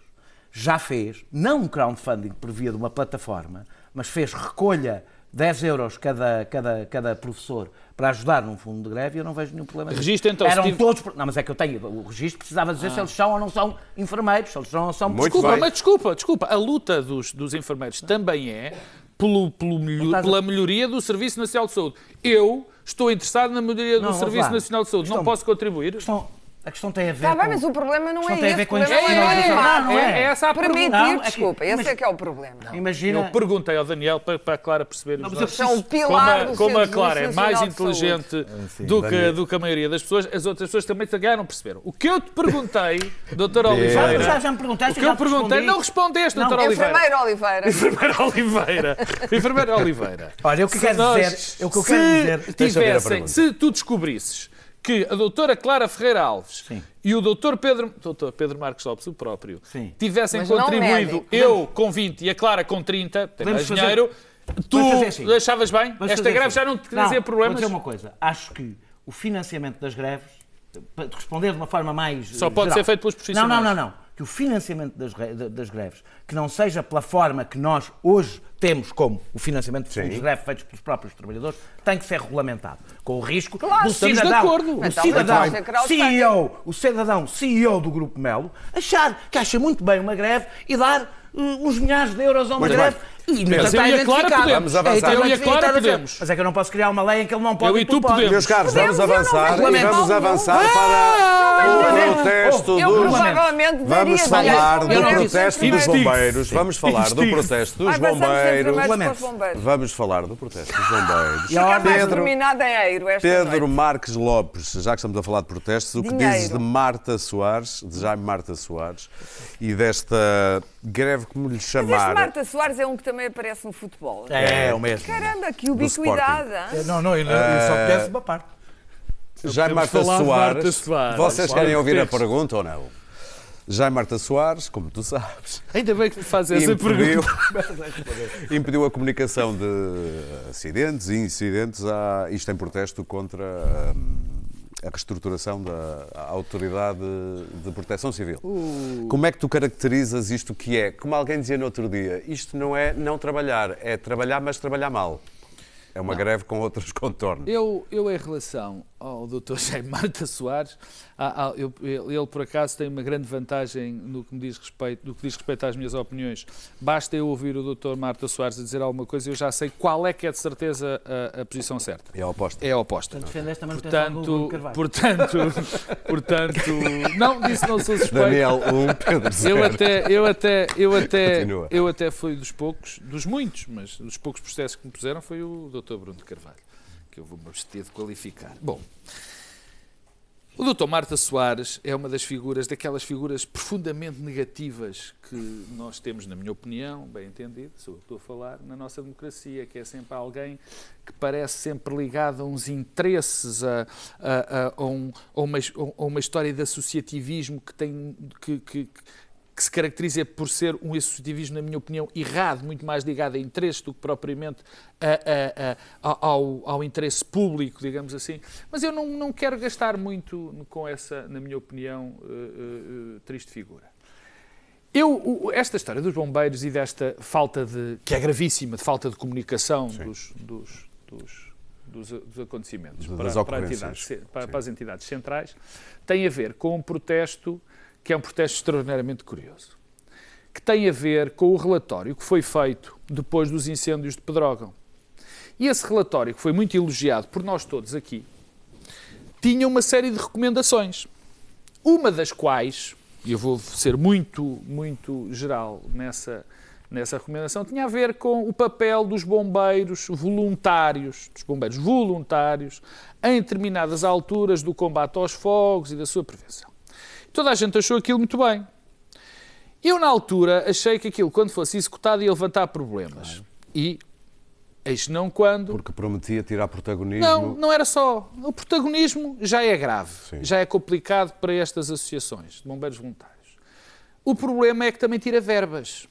já fez, não um crowdfunding por via de uma plataforma, mas fez recolha 10 euros cada, cada, cada professor para ajudar num fundo de greve eu não vejo nenhum problema. Registro, então, Eram tive- todos. Não, mas é que eu tenho. O registro precisava dizer se eles são ou não são enfermeiros, se eles são ou não são. Muito Desculpa, bem. mas desculpa, desculpa. A luta dos, dos enfermeiros também é pelo, pelo melho- estás a- pela melhoria do Serviço Nacional de Saúde. Eu estou interessado na melhoria Não, do vamos Serviço lá. Nacional de Saúde. Não Questão- posso contribuir? A questão, a questão tem a ver. Está bem, com- mas o problema não é não tem a esse. ver com problema é Não, não é. É essa a Permitir, pergunta. Não, é que- desculpa, esse é que é o problema. Imagina. Eu perguntei ao Daniel para, para a Clara perceber Não, os mas eu nossos- São como pilar a, do como a Clara é mais inteligente do, que, Daniel. do que a maioria das pessoas, as outras pessoas também se não perceberam. O que eu te perguntei, doutor Oliveira, já, já me perguntaste. o que eu te perguntei, não respondeste, Não. doutor Oliveira. Enfermeiro Oliveira. Enfermeira Oliveira. Enfermeira Oliveira. Olha, o que Se quero nós- dizer. eu se quero dizer. A tivessem, se tu descobrisses que a doutora Clara Ferreira Alves Sim. e o doutor Pedro, doutor Pedro Marcos Lopes, o próprio, Sim. tivessem Mas não contribuído, eu com 20 e a Clara com 30, tem mais fazer- dinheiro, tu assim. achavas bem? Vamos Esta greve assim. já não te trazia problemas? Vou dizer uma coisa. Acho que o financiamento das greves, para te responder de uma forma mais. Só pode geral. ser feito pelos profissionais. Não, não, não, não. Que o financiamento das, das greves, que não seja pela forma que nós hoje temos como o financiamento de fundos de greve feitos pelos próprios trabalhadores, tem que ser regulamentado. Com o risco Claro, do cidadão, acordo. o Então, cidadão. CEO, o cidadão CEO do Grupo Melo, achar que acha muito bem uma greve e dar uh, uns milhares de euros a uma Muito greve. bem. E Mas não está eu e a Clara podemos. Vamos avançar. É, então Eu e a Clara podemos. Mas é que eu não posso criar uma lei em que ele não pode Eu e tu podemos. Meus caros, vamos avançar e vamos avançar para o protesto Eu dos... provavelmente Vamos falar do protesto dos bombeiros. Vamos falar do protesto dos bombeiros. Vamos falar do protesto dos bombeiros. E mais Pedro- Pedro. Marques Lopes, já que estamos a falar de protestos, o que dizes de Marta Soares, de Jaime Marta Soares, e desta greve, como lhe Mas este chamar? Marta Soares é um que também aparece no futebol. É, é o mesmo. Caramba, que ubiquidade. hein? Não, não, não- eu só conheço uma parte. Jaime Podemos Marta falar de Soares. Marta Soares. Vocês Claro, querem ouvir a tens. pergunta ou não? Jaime Marta Soares, como tu sabes, Ainda bem que me faz essa impediu, pergunta. impediu a comunicação de acidentes e incidentes, a, isto em protesto contra hum, a reestruturação da Autoridade de Proteção Civil. Como é que tu caracterizas isto que é? Como alguém dizia no outro dia, isto não é não trabalhar, é trabalhar, mas trabalhar mal. É uma greve com outros contornos. Eu, eu, em relação ao Dr. Jaime Marta Soares, há- eu- ele, por acaso tem uma grande vantagem no que, me diz respeito, no que diz respeito às minhas opiniões. Basta eu ouvir o Dr. Marta Soares a dizer alguma coisa e eu já sei qual é que é de certeza a, a posição certa. É a oposta. É a oposta. Defendeste a manutenção do Bruno Portanto, Carvalho. portanto, portanto, não, disso não sou suspeito. Daniel 1, Pedro 0. Eu até, eu até, eu até, Continua. eu até fui dos poucos, dos muitos, mas dos poucos processos que me puseram foi o Dr. Bruno de Carvalho, que eu vou me abster de qualificar. Bom, o Dr. Marta Soares é uma das figuras, daquelas figuras profundamente negativas que nós temos, na minha opinião, bem entendido, sou eu que estou a falar, na nossa democracia, que é sempre alguém que parece sempre ligado a uns interesses, a, a, a, a um- uma, uma história de associativismo que tem que, que- que se caracteriza por ser um associativismo, na minha opinião, errado, muito mais ligado a interesses do que propriamente a- a- a- ao, ao interesse público, digamos assim. Mas eu não, não quero gastar muito com essa, na minha opinião, eh, eh, eh, triste figura. Eu, esta história dos bombeiros e desta falta de, que é gravíssima, de falta de comunicação dos, dos, dos, dos, dos acontecimentos para, para, a ocorrências. entidade ce- para- para as entidades centrais, tem a ver com um protesto que é um protesto extraordinariamente curioso, que tem a ver com o relatório que foi feito depois dos incêndios de Pedrógão. E esse relatório, que foi muito elogiado por nós todos aqui, tinha uma série de recomendações. Uma das quais, e eu vou ser muito, muito geral nessa, nessa recomendação, tinha a ver com o papel dos bombeiros voluntários, dos bombeiros voluntários, em determinadas alturas do combate aos fogos e da sua prevenção. Toda a gente achou aquilo muito bem. Eu, na altura, achei que aquilo, quando fosse executado, ia levantar problemas. E, eis não quando, Porque prometia tirar protagonismo. não, não era só. O protagonismo já é grave, Sim. já é complicado para estas associações de bombeiros voluntários. O problema é que também tira verbas.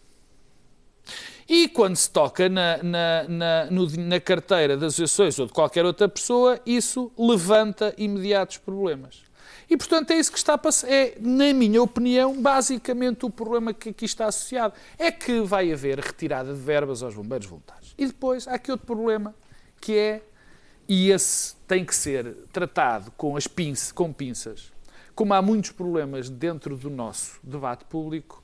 E quando se toca na, na, na, no- na carteira das associações ou de qualquer outra pessoa, isso levanta imediatos problemas. E, portanto, é isso que está a passar. É, na minha opinião, basicamente o problema que aqui está associado. É que vai haver retirada de verbas aos bombeiros voluntários. E depois há aqui outro problema, que é, e esse tem que ser tratado com, as pinças, com pinças, como há muitos problemas dentro do nosso debate público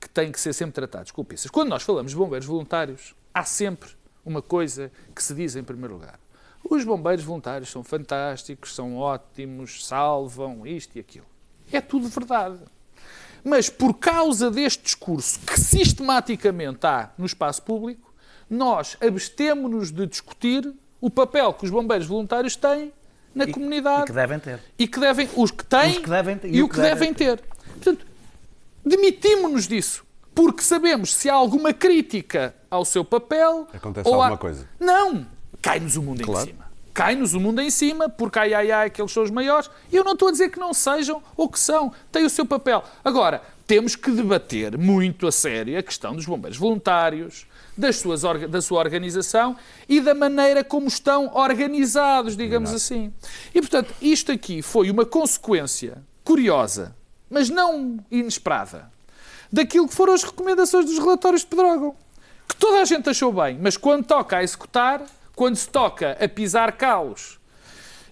que têm que ser sempre tratados com pinças. Quando nós falamos de bombeiros voluntários, há sempre uma coisa que se diz em primeiro lugar. Os bombeiros voluntários são fantásticos, são ótimos, salvam isto e aquilo. É tudo verdade. Mas por causa deste discurso que sistematicamente há no espaço público, nós abstemos-nos de discutir o papel que os bombeiros voluntários têm na E- comunidade E que devem ter. e que devem, os que têm Os que devem ter- e o que devem ter. Portanto, demitimos-nos disso. Porque sabemos se há alguma crítica ao seu papel. Acontece ou há- alguma coisa. Não! Cai-nos o mundo Claro. em cima. Cai-nos o mundo em cima, porque ai ai ai, que eles são os maiores. Eu não estou a dizer que não sejam ou que são. Têm o seu papel. Agora, temos que debater muito a sério a questão dos bombeiros voluntários, das suas, da sua organização e da maneira como estão organizados, digamos assim. E, portanto, isto aqui foi uma consequência curiosa, mas não inesperada, daquilo que foram as recomendações dos relatórios de Pedrógão, que toda a gente achou bem, mas quando toca a executar, quando se toca a pisar calos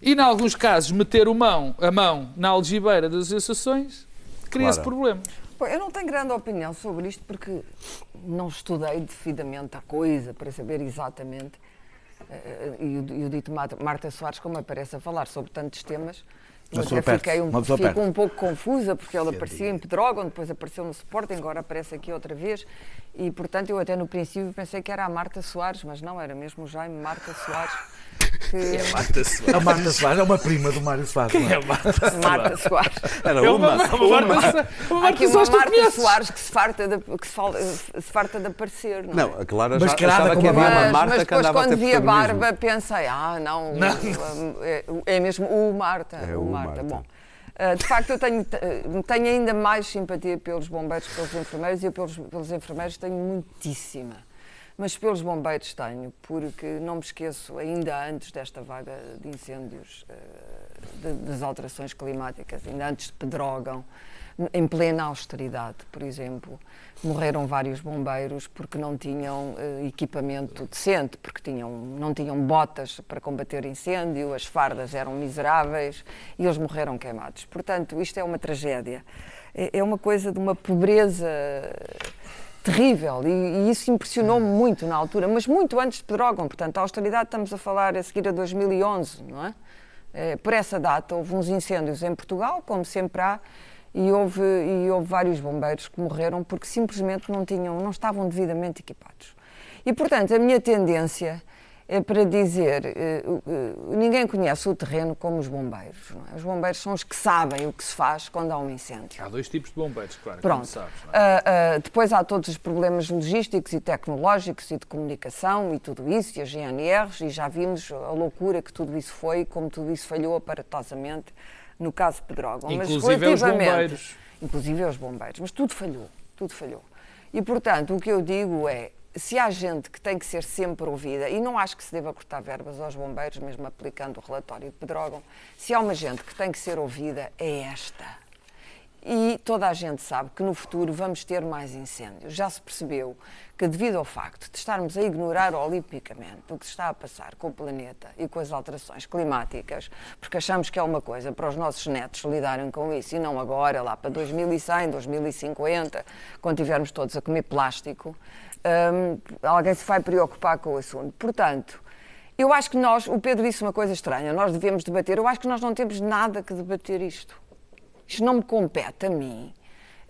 e, em alguns casos, meter o mão, a mão na algibeira das associações, cria-se Claro. problema. Eu não tenho grande opinião sobre isto porque não estudei devidamente a coisa para saber exatamente. eh, E o, e o dito Marta, Marta Soares, como aparece a falar sobre tantos temas, eu até fiquei um, fico perto. um pouco confusa porque ela aparecia em Pedrógão, depois apareceu no Sporting, agora aparece aqui outra vez. E portanto eu até no princípio pensei que era a Marta Soares, mas não, era mesmo o Jaime Marta Soares. Que... A Marta Soares é uma prima do Mário Soares. não é? Marta Soares. Era É uma. uma, uma, Marta, uma Há Marta aqui uma Soares Marta. Soares que se farta de, que se fal- se farta de aparecer, não, é? Não, a Clara Mas já achava que havia a uma mas, Marta mas que depois andava a quando vi a barba pensei, ah não, o- é, é mesmo o Marta. É o o Marta. Marta. Bom, ah, de facto eu tenho, tenho ainda mais simpatia pelos bombeiros que pelos enfermeiros e eu pelos, pelos enfermeiros tenho muitíssima. Mas pelos bombeiros tenho, porque não me esqueço, ainda antes desta vaga de incêndios, eh, de- das alterações climáticas, ainda antes de Pedrógão, em plena austeridade, por exemplo, morreram vários bombeiros porque não tinham eh, equipamento decente, porque tinham, não tinham botas para combater incêndio, as fardas eram miseráveis e eles morreram queimados. Portanto, isto é uma tragédia. É, é uma coisa de uma pobreza terrível e, e isso impressionou-me muito na altura, mas muito antes de Pedrógão. Portanto, a austeridade estamos a falar a seguir a 2011, não é? Eh, por essa data houve uns incêndios em Portugal, como sempre há, e houve, e houve vários bombeiros que morreram porque simplesmente não, tinham, não estavam devidamente equipados. E, portanto, a minha tendência para dizer, eh, eh, ninguém conhece o terreno como os bombeiros. é? Os bombeiros são os que sabem o que se faz quando há um incêndio. Há dois tipos de bombeiros, claro, Pronto. sabes. é? Ah, ah, depois há todos os problemas logísticos e tecnológicos e de comunicação e tudo isso, e as GNRs, e já vimos a loucura que tudo isso foi, como tudo isso falhou aparatosamente no caso de Pedrógão. Mas Inclusive aos relativamente- bombeiros. Inclusive aos bombeiros. Mas tudo falhou, tudo falhou. E, portanto, o que eu digo é, se há gente que tem que ser sempre ouvida, e não acho que se deva cortar verbas aos bombeiros, mesmo aplicando o relatório de Pedrógão, se há uma gente que tem que ser ouvida, é esta. E toda a gente sabe que no futuro vamos ter mais incêndios. Já se percebeu que, devido ao facto de estarmos a ignorar olimpicamente o que se está a passar com o planeta e com as alterações climáticas, porque achamos que é uma coisa para os nossos netos lidarem com isso e não agora, lá para 2100, 2050, quando tivermos todos a comer plástico, hum, alguém se vai preocupar com o assunto. Portanto, eu acho que nós, o Pedro disse uma coisa estranha, nós devemos debater, eu acho que nós não temos nada que debater isto. Isto não me compete a mim,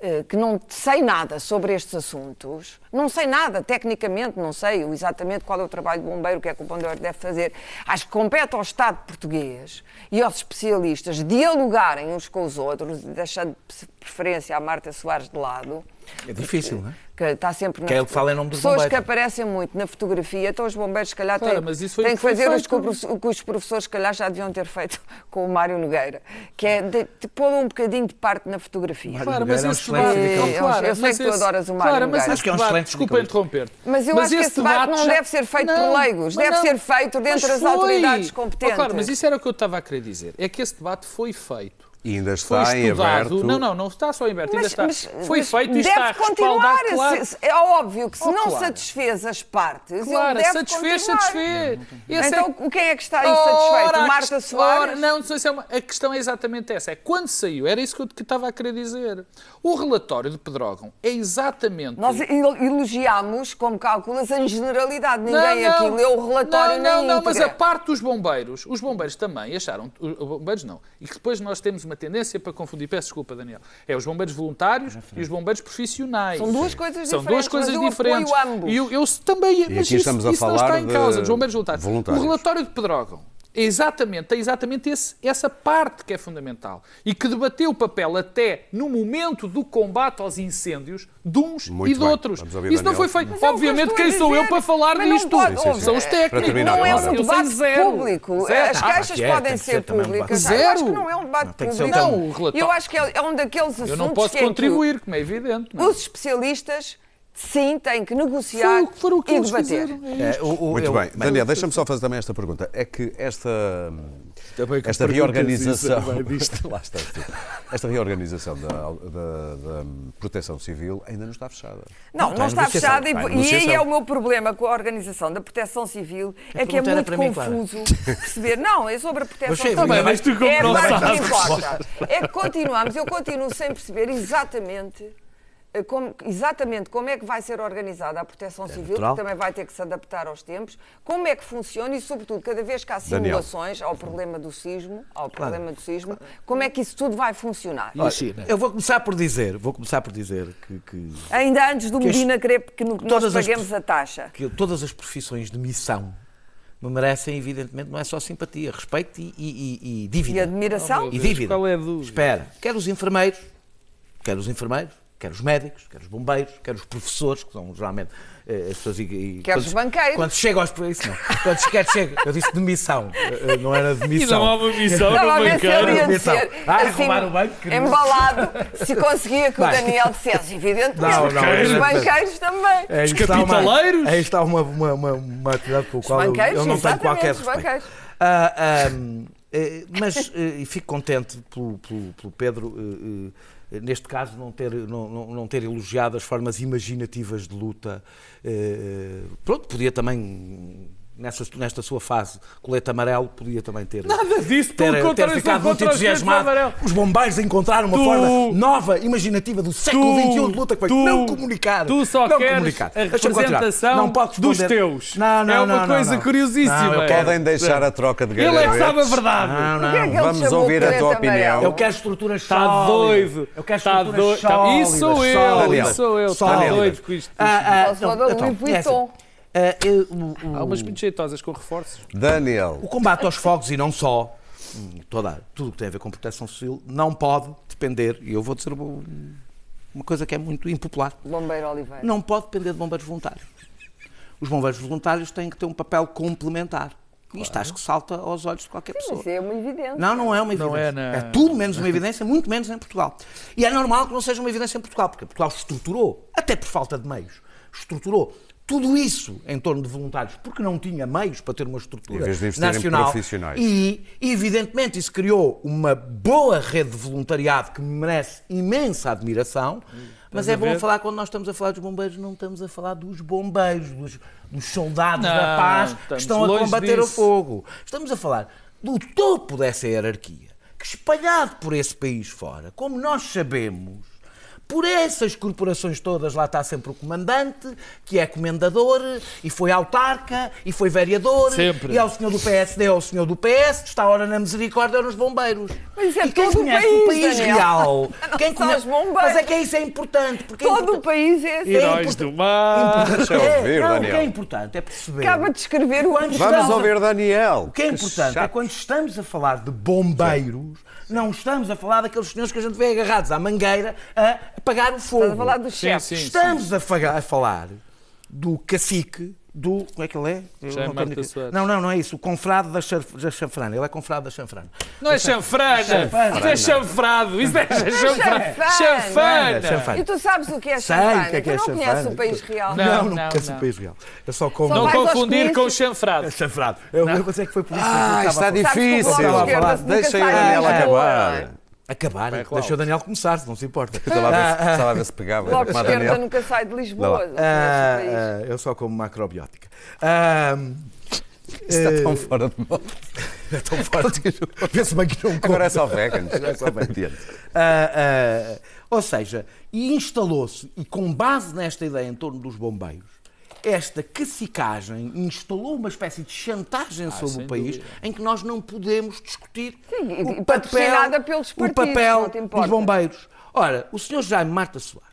eh, que não sei nada sobre estes assuntos, não sei nada, tecnicamente, não sei exatamente qual é o trabalho do bombeiro, o que é que o bombeiro deve fazer. Acho que compete ao Estado português e aos especialistas dialogarem uns com os outros, deixando de preferência a Marta Soares de lado. É difícil, não é? Que está sempre Que é que fala em nome dos Pessoas que bombeiros. aparecem muito na fotografia, então os bombeiros, se calhar, Claro, têm, mas isso foi têm que que fazer os que que os professores, se calhar, já deviam ter feito com o Mário Nogueira, que é de, de pôr um bocadinho de parte na fotografia. Mário Claro, Nogueira mas é um debate, sindicalista. Claro, Eu sei mas que tu esse- adoras o Mário Claro, mas Nogueira. esse Acho que é um excelente Desculpa interromper-te. Mas eu acho que esse debate não já- deve ser feito por leigos, mas deve ser feito dentro Mas das autoridades Oh, competentes. claro, mas isso era o que eu estava a querer dizer. É que esse debate foi feito. E ainda Foi está em estudado. aberto. Não, não, não está só em aberto, ainda Mas- está. mas- foi mas feito e deve está continuar. claro. Se- É óbvio que se Oh, não claro. satisfez as partes, Claro, satisfez, continuar. satisfez. Esse é- Então, quem é que está insatisfeito? Ora, Marta Soares? ora, não, não sei se é uma- a questão é exatamente essa. É quando saiu, era isso que eu que estava a querer dizer. O relatório de Pedrógão é exatamente. Nós el- elogiámos, como calculas, em generalidade. Ninguém Não, não. aqui leu o relatório não, não, não, mas a parte dos bombeiros, os bombeiros também acharam, os bombeiros não, e que depois nós temos uma tendência para confundir, peço desculpa, Daniel, é os bombeiros voluntários e os bombeiros profissionais. São duas coisas São diferentes, duas coisas mas eu diferentes. apoio ambos. E eu, eu também, mas aqui isso, estamos a isso não falar está em de causa, dos bombeiros voluntários. voluntários. O relatório de Pedrógão é exatamente, tem exatamente esse- essa parte que é fundamental e que debateu o papel até no momento do combate aos incêndios de uns Muito e de bem. outros. Isso não Daniel. foi feito. Mas é Obviamente, quem a sou eu dizer. para falar não disto? pode- Sim, sim, sim. São os Para técnicos. terminar, não é um debate zero. público. Zero. As Ah, queixas que é, podem ser ser um públicas. debate. Eu acho que Zero. não é um debate Não, um público. Não, relatório- Eu acho que é, é um daqueles assuntos Eu não posso que é que contribuir, como é evidente. não é? os especialistas sim, tem que negociar Foi, foram o que e debater. É É, o- o- Muito eu- bem. Daniel, deixa-me só fazer também esta pergunta. É que esta, Também que esta reorganização. disto. Lá está. Esta reorganização da, da- da proteção civil ainda não está fechada. Não, Não, não, está fechada e, e aí é o meu problema com a organização da proteção civil, é que é pergunta era muito para mim, confuso perceber. Não, é sobre a proteção sei, civil. mas mas tu é agora que importa. É que continuamos, eu continuo sem perceber exatamente como, exatamente como é que vai ser organizada a proteção civil, natural. que também vai ter que se adaptar aos tempos, como é que funciona e, sobretudo, cada vez que há Daniel. simulações ao problema do sismo, ao problema do sismo, como é que isso tudo vai funcionar. E a China? Eu vou começar por dizer, vou começar por dizer que, que, Ainda antes do Que Medina querer que no- que nós paguemos a taxa. que todas as profissões de missão me merecem, evidentemente, não é só simpatia, respeito e, e- e- e dívida. E admiração? E dívida. Qual é a dúvida? Espera, quer os enfermeiros, quer os enfermeiros, quer os médicos, quer os bombeiros, quer os professores, que são geralmente eh, as pessoas. E, e, Quer os quando- banqueiros. Quando chega aos. Isso não. Quando chega, chega, eu disse de missão, eh, não era de E missão. não há uma missão Estava a no banqueiro. Dizer, Ah, assim, roubar o banco, querido. embalado, se conseguia que o. Daniel dissesse, evidentemente, Não, não, os evidentemente. banqueiros também. Aí Os uma- capitaleiros? Aí está uma, uma, uma, uma atividade pelo qual eu, eu não tenho qualquer os respeito. banqueiros. Ah, ah, mas eh, e fico contente pelo, pelo, pelo Pedro, neste caso, não ter, não, não, ter elogiado as formas imaginativas de luta. Eh, pronto, podia também, nessa, nesta sua fase, colete amarelo, podia também ter. Nada disso, pelo ter, contrário, ter sou ficado muito entusiasmado. amarelo. Os bombeiros encontraram uma Tu- forma nova, imaginativa do século Tu- XXI de luta que foi tu- não comunicar. tu só não queres comunicar. a representação não pode dos teus. Não, não, É uma não, não, coisa não. curiosíssima. Não, Podem deixar a troca de Ele é que sabe a verdade. Não, é não. ele Vamos ouvir a tua amarelo? opinião. Eu quero estruturas Está sólidas. doido. Eu quero Está estruturas doido. Tá- sólidas. Isso sou eu. Isso sou eu. Está doido com isto. Ah, ah, Só se for não, da então, Louis Ah, eu- o- o- Há umas muito jeitosas com reforços. Daniel, O combate aos fogos e não só, hum, toda, tudo o que tem a ver com proteção civil, não pode depender, e eu vou dizer uma, coisa que é muito impopular, Bombeiro Oliveira. não pode depender de bombeiros voluntários. Os bombeiros voluntários têm que ter um papel complementar. Isto acho que salta aos olhos de qualquer pessoa. Isso é uma evidência. Não, não é uma Não evidência. é na- É tudo menos uma evidência, muito menos em Portugal. E é normal que não seja uma evidência em Portugal, porque Portugal estruturou, até por falta de meios, estruturou tudo isso em torno de voluntários, porque não tinha meios para ter uma estrutura Em vez de investir em nacional. profissionais. E, evidentemente, isso criou uma boa rede de voluntariado que merece imensa admiração. Mas Estás é bom ver? falar quando nós estamos a falar dos bombeiros, não estamos a falar dos bombeiros, dos, dos soldados Não, da paz que estão a combater o disso. fogo. Estamos a falar do topo dessa hierarquia, que espalhado por esse país fora, como nós sabemos, por essas corporações todas, lá está sempre o comandante, que é comendador, e foi autarca, e foi vereador, Sempre. e é o senhor do PSD, é o senhor do PS, está ora na misericórdia, é nos bombeiros. Mas isso é e quem todo o conhece país, o país Daniel. real, Não quem os bombeiros. Mas é que isso é importante, porque é Todo o importante. país é assim. Heróis importante- do mar. Deixa eu ouvir, é, não, Daniel. O que é importante é perceber. Acaba de escrever o vamos estamos a- ouvir Daniel. O que é importante é quando estamos a falar de bombeiros, não estamos a falar daqueles senhores que a gente vê agarrados à mangueira a apagar o fogo. Estás a falar sim, sim. Estamos a falar do cacique, do. Como é que ele é? Eu Jaime não, não, não, não é isso. O confrade da, chanf- da chanfrana. Ele é confrade da chanfrana. Não é chanfrana. Chanfana. Isso é chanfrado. Isso é chanfrana. Chanfana. E tu sabes o que é Sei chanfana? o que é que é tu não conheces o país real. Não, Não, não, não, conheço não. o país real. Eu só como. Não confundir com chanfrado. chanfrado. Eu, eu pensei que foi por isso que eu Ah, estava está difícil. Deixa da acabar. Acabar. Vai, Deixa o Daniel começar, se não se importa. Estava a ver se- estava a ver se pegava. O Bloco de Como a Esquerda Daniel. nunca sai de Lisboa. conhece Ah, ah, eu só como macrobiótica. Ah, Está tão fora de moda. é tão forte. Penso bem que não como. Agora é só vegan. Agora é só vegan. Ah, ah, ou seja, e instalou-se, e com base nesta ideia em torno dos bombeiros, esta cacicagem instalou uma espécie de chantagem sobre Ah, sem o país dúvida. em que nós não podemos discutir Sim, o patrocinada pelos o partidos, papel te importa. dos bombeiros. Ora, o senhor Jaime Marta Soares,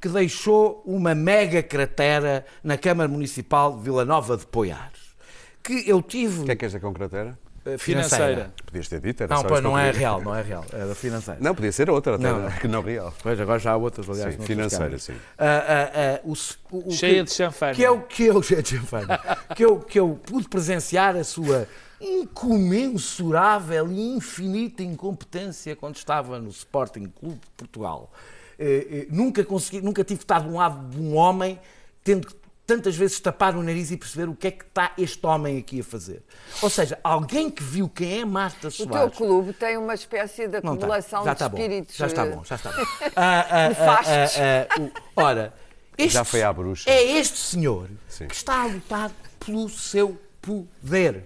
que deixou uma mega cratera na Câmara Municipal de Vila Nova de Poiares, que eu tive... O que é que esta com cratera? Eh, Financeira. Podias ter dito, era Não, só pois não é real, não é real, é da financeira. Não, podia ser outra, até, Não. que não real. Pois, agora já há outras, aliás. Sim, financeira, sim. Ah, ah, ah, o o- o Cheia que- de chanfana. Que eu, que eu, cheia de chanfana. que, eu, que eu pude presenciar a sua incomensurável e infinita incompetência quando estava no Sporting Clube de Portugal. eh, eh, nunca consegui, nunca tive estado de um lado de um homem tendo que tantas vezes tapar o nariz e perceber o que é que está este homem aqui a fazer. Ou seja, alguém que viu quem é Marta O teu Soares. clube tem uma espécie de acumulação de bom. espíritos. Já está eh, bom, já está bom. Ah, ah, ah, Nefastos. ah, ah, o- ora, este, Já foi à bruxa. É este senhor Sim. que está a lutar pelo seu poder.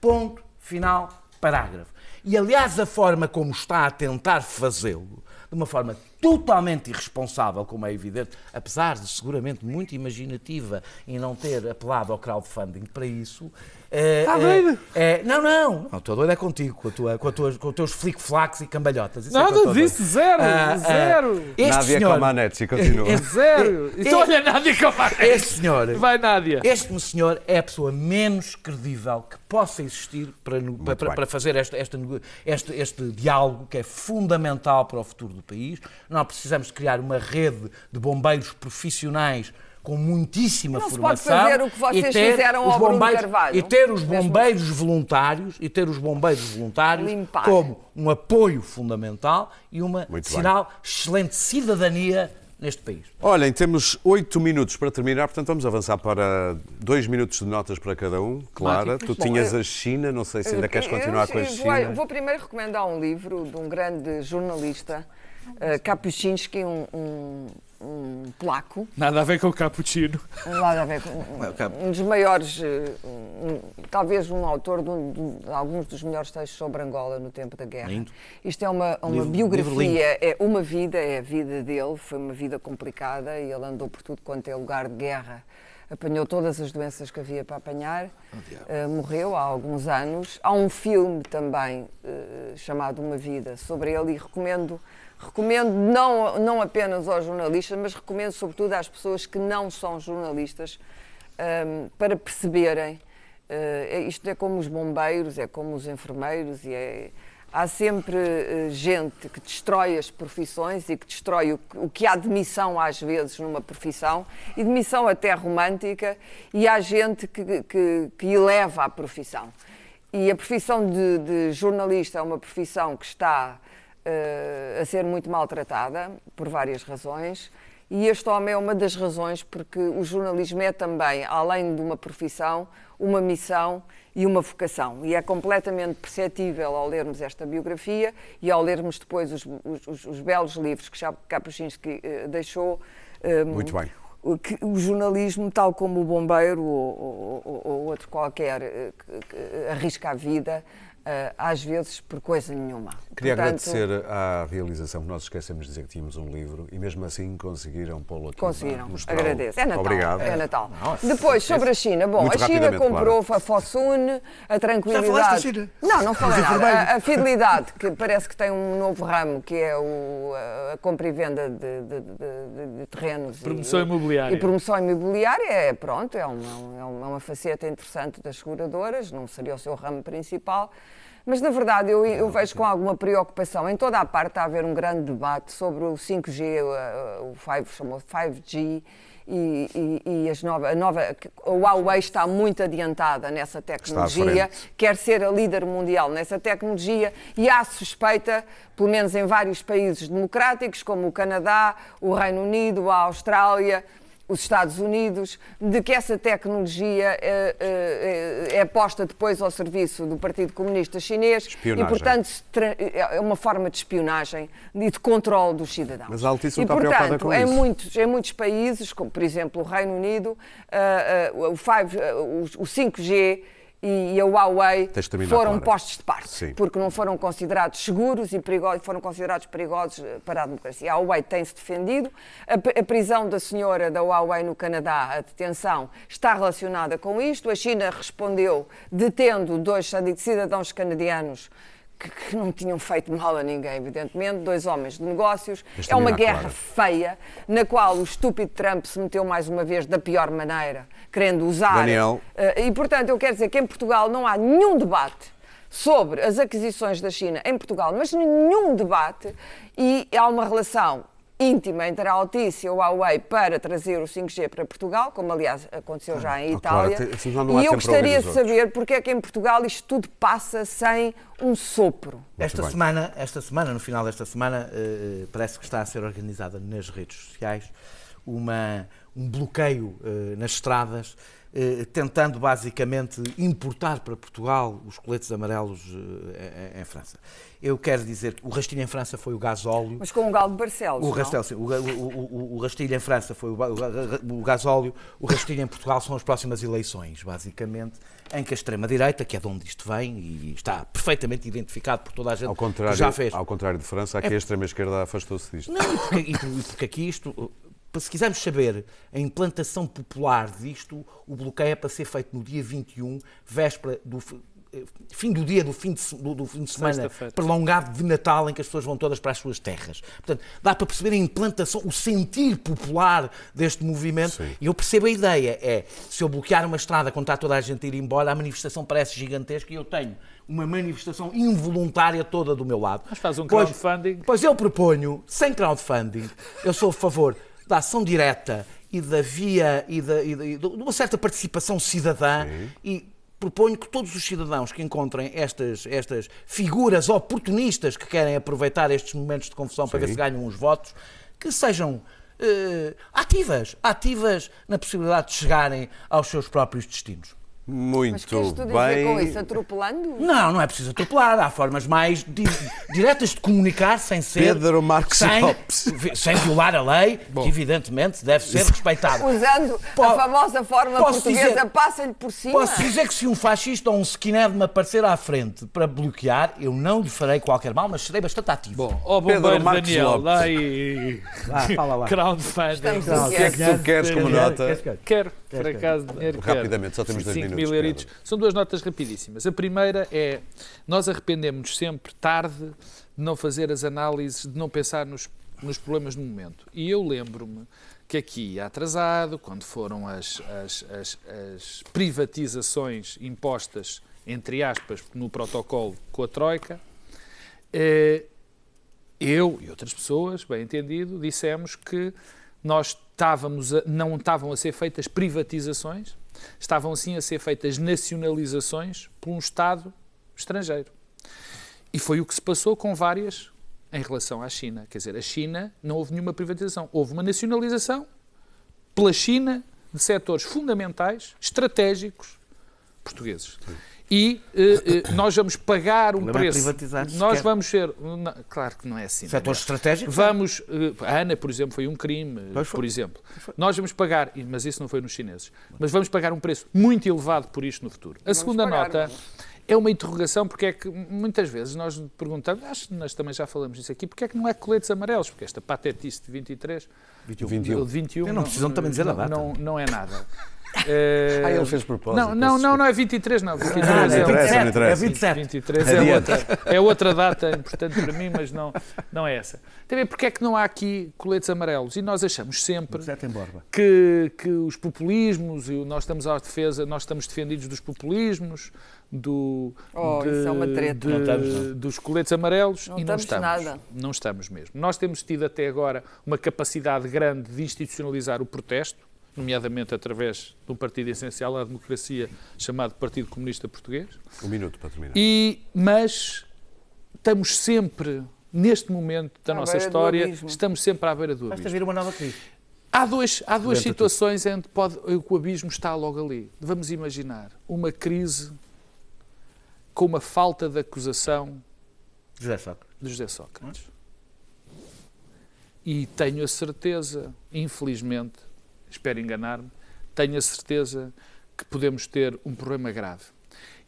Ponto, final, parágrafo. E aliás, a forma como está a tentar fazê-lo, de uma forma totalmente irresponsável, como é evidente, apesar de seguramente muito imaginativa e não ter apelado ao crowdfunding para isso. Está doido? não, não, não, estou doido é contigo, com, a tua, com, a tua, com os teus flic-flacs e cambalhotas. Isso é Nada doido. disso, zero, Ah, ah, zero. este Nádia senhor- Comaneci, continua. Este- Zero. este- Então olha, Nádia Comaneci. Este senhor, Vai, Nádia. este senhor é a pessoa menos credível que possa existir para, para, para- para fazer esta, esta nego- este, este diálogo que é fundamental para o futuro do país. Nós precisamos de criar uma rede de bombeiros profissionais com muitíssima Não se pode formação fazer o que vocês e ter fizeram os ao Bruno bombeiros- Carvalho. e ter os bombeiros voluntários e ter os bombeiros voluntários Limpar. como um apoio fundamental e uma Muito bem. sinal excelente cidadania neste país. Olhem, temos oito minutos para terminar, portanto vamos avançar para dois minutos de notas para cada um. Clara, tu tinhas a China, não sei se ainda queres Eu- continuar com a China. Vou, vou primeiro recomendar um livro de um grande jornalista, uh, Kapuscinski, um, um, um polaco. Nada a ver com o cappuccino. Nada a ver com um, um dos maiores, eh, um- talvez um autor de, um- de alguns dos melhores textos sobre Angola no tempo da guerra. Lindo. Isto é uma, uma Livro- livro biografia, é uma vida, é a vida dele, foi uma vida complicada e ele andou por tudo quanto é lugar de guerra. Apanhou todas as doenças que havia para apanhar, eh, morreu há alguns anos. Há um filme também eh, chamado Uma Vida sobre ele e recomendo Recomendo não, não apenas aos jornalistas, mas recomendo sobretudo às pessoas que não são jornalistas hum, para perceberem. eh, isto é como os bombeiros, é como os enfermeiros, e é, há sempre eh, gente que destrói as profissões e que destrói o, o que há de missão às vezes numa profissão, e de missão até romântica, e há gente que, que, que eleva a profissão. E a profissão de, de jornalista é uma profissão que está eh, a ser muito maltratada por várias razões. E este homem é uma das razões porque o jornalismo é também, além de uma profissão, uma missão e uma vocação. E é completamente perceptível ao lermos esta biografia e ao lermos depois os, os- os- os belos livros que Kapuscinski eh, deixou. eh, Muito bem. que- o jornalismo, tal como o bombeiro ou, ou- ou outro qualquer, eh, que- que arrisca a vida, às vezes por coisa nenhuma. Queria Portanto, agradecer à realização que nós esquecemos de dizer que tínhamos um livro e mesmo assim conseguiram pô-lo aqui. Conseguiram, agradeço. É Natal. Obrigado. É Natal. É- Depois, sobre a China. Bom, Muito a China comprou Clara. a Fosun, a tranquilidade. Já falaste da China? Não, não falei nada. A, a fidelidade, que parece que tem um novo ramo, que é o, a, a compra e venda de, de- de- de- de terrenos. e- Promoção imobiliária. E promoção imobiliária é, pronto, é é uma, é uma faceta interessante das seguradoras, não seria o seu ramo principal. Mas, na verdade, eu, eu vejo com alguma preocupação. Em toda a parte está a haver um grande debate sobre o 5G, o, o 5, chamou 5G, e, e, e as nova, a nova. A Huawei está muito adiantada nessa tecnologia, quer ser a líder mundial nessa tecnologia e há suspeita, pelo menos em vários países democráticos, como o Canadá, o Reino Unido, a Austrália, os Estados Unidos, de que essa tecnologia eh, eh, é posta depois ao serviço do Partido Comunista Chinês Espionagem. e, portanto, é uma forma de espionagem e de controle dos cidadãos. Mas a Altice não e, está portanto, com em isso. muitos, em muitos países, como por exemplo o Reino Unido, ah, ah, o, 5, ah, o- o 5G e a Huawei foram postos de parte, Sim. porque não foram considerados seguros e perigosos, foram considerados perigosos eh, para a democracia. A Huawei tem-se defendido, a, a prisão da senhora da Huawei no Canadá, a detenção, está relacionada com isto. A China respondeu detendo dois cidadãos canadianos que, que não tinham feito mal a ninguém, evidentemente, dois homens de negócios. É uma guerra feia, na qual o estúpido Trump se meteu mais uma vez da pior maneira, querendo usar. Daniel. Eh, E, portanto, eu quero dizer que em Portugal não há nenhum debate sobre as aquisições da China em Portugal, mas nenhum debate e há uma relação íntima entre a Altice e o Huawei para trazer o 5G para Portugal, como aliás aconteceu já em Ah, claro, Itália. não há e eu gostaria os de saber porque é que em Portugal isto tudo passa sem um sopro. Esta bem. semana, esta semana, no final desta semana, eh, parece que está a ser organizada nas redes sociais uma, um bloqueio eh, nas estradas, tentando basicamente importar para Portugal os coletes amarelos em, em França. Eu quero dizer que o rastilho em França foi o gasóleo. Mas com o Galo de Barcelos. O, não? rastel, sim, o, o, o, o rastilho em França foi o, o o gasóleo, o rastilho em Portugal são as próximas eleições, basicamente, em que a extrema-direita, que é de onde isto vem e está perfeitamente identificado por toda a gente Ao que contrário, já fez. ao contrário de França, aqui a extrema-esquerda afastou-se disto. Não, e porque, por- porque aqui isto, uh, se quisermos saber a implantação popular disto, o bloqueio é para ser feito no dia 21, véspera do eh, fim do dia do fim de, do, do fim de semana prolongado de Natal em que as pessoas vão todas para as suas terras. Portanto, dá para perceber a implantação, o sentir popular deste movimento. Sim. E eu percebo a ideia. É, se eu bloquear uma estrada quando está toda a gente a ir embora, a manifestação parece gigantesca e eu tenho uma manifestação involuntária toda do meu lado. Mas faz um Pois- crowdfunding. Pois eu proponho, sem crowdfunding, eu sou a favor da ação direta e da via e, da, e da- e de uma certa participação cidadã e proponho que todos os cidadãos que encontrem estas, estas figuras oportunistas que querem aproveitar estes momentos de confusão para ver se ganham uns votos, que sejam eh, ativas, ativas na possibilidade de chegarem aos seus próprios destinos. Muito Mas queres tu dizer com isso, atropelando? Não, não é preciso atropelar. Há formas mais di- diretas de comunicar sem ser. Pedro Marcos sem, Lopes. sem violar a lei, que evidentemente deve ser respeitada. Usando Po- a famosa forma portuguesa, passa-lhe por cima. Posso dizer que se um fascista ou um skinhead me aparecer à frente para bloquear, eu não lhe farei qualquer mal, mas serei bastante ativo. Bom, ó Pedro bombeiro Marcos Daniel, Lopes. dá aí Ah, fala lá. crowdfunding. O que é que tu queres como nota? Quero, por acaso, dinheiro. Rapidamente, só temos dois 5 minutos, mil euritos. São duas notas rapidíssimas. A primeira é, nós arrependemos sempre tarde de não fazer as análises, de não pensar nos, nos problemas no momento. E eu lembro-me que aqui, atrasado, quando foram as, as, as, as privatizações impostas, entre aspas, no protocolo com a Troika, eh, eu e outras pessoas, bem entendido, dissemos que nós estávamos a- não estavam a ser feitas privatizações, estavam sim a ser feitas nacionalizações por um Estado estrangeiro. E foi o que se passou com várias em relação à China. Quer dizer, a China não houve nenhuma privatização, houve uma nacionalização pela China de setores fundamentais, estratégicos portugueses. E eh, eh, nós vamos pagar um é preço. privatizar nós sequer. vamos ser. não, claro que não é assim. Setores Daniel. estratégicos? Vamos. eh, A Ana, por exemplo, foi um crime, Pois foi. por exemplo. Nós vamos pagar, mas isso não foi nos chineses, mas vamos pagar um preço muito elevado por isto no futuro. A segunda pagar, nota é uma interrogação, porque é que muitas vezes nós perguntamos, acho que nós também já falamos disso aqui, porque é que não é coletes amarelos? Porque esta patetice de 23, 21. de 21 Eu não precisam também dizer a não, data. Não, não é nada. Eh, Ah, ele fez propósito, Não, não, não, não é 23, não. 23 Ah, é, é interessa, não 27. interessa. É 27. 23 é Adiante. outra, é outra data importante para mim, mas não, não é essa. Também porque é que não há aqui coletes amarelos? E nós achamos sempre que, que os populismos, e nós estamos à defesa, nós estamos defendidos dos populismos, do, Oh, isso é uma treta. de- Não estamos, dos coletes amarelos Não e não estamos estamos. nada. Não estamos mesmo. Nós temos tido até agora uma capacidade grande de institucionalizar o protesto, nomeadamente através de um partido essencial à democracia chamado Partido Comunista Português. Um minuto para terminar. E, mas estamos sempre, neste momento da À nossa história, estamos sempre à beira do Basta abismo. vir uma nova crise. Há, dois, há duas de situações em que pode, em que o abismo está logo ali. Vamos imaginar uma crise com uma falta de acusação José Sócrates. de José Sócrates. E tenho a certeza, infelizmente, espero enganar-me, tenho a certeza que podemos ter um problema grave.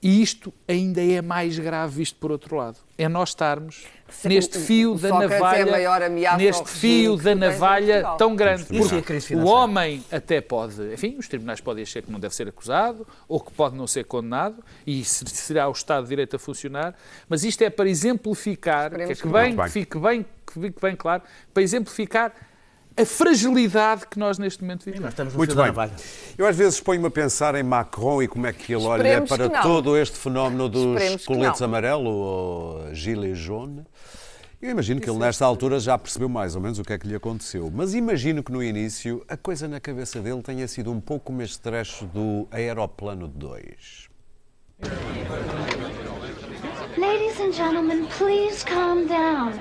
E isto ainda é mais grave visto por outro lado. É nós estarmos Se- neste fio o da Sócrates é a navalha, maior ameaça ao neste fio da navalha tão grande. É crise O homem até pode, enfim, os tribunais podem achar que não deve ser acusado ou que pode não ser condenado e se- será o Estado de Direito a funcionar, mas isto é para exemplificar, que, é que, que bem, que fique bem, que fique bem claro, para exemplificar a fragilidade que nós neste momento vivemos. nós estamos no Muito bem. Eu às vezes ponho-me a pensar em Macron e como é que ele olha Esperemos para que não. todo este fenómeno dos Esperemos coletes amarelo ou gilet jaune. Eu imagino que ele, nesta altura, já percebeu mais ou menos o que é que lhe aconteceu. Mas imagino que no início a coisa na cabeça dele tenha sido um pouco como este trecho do Aeroplano 2. Ladies and gentlemen, please calm down.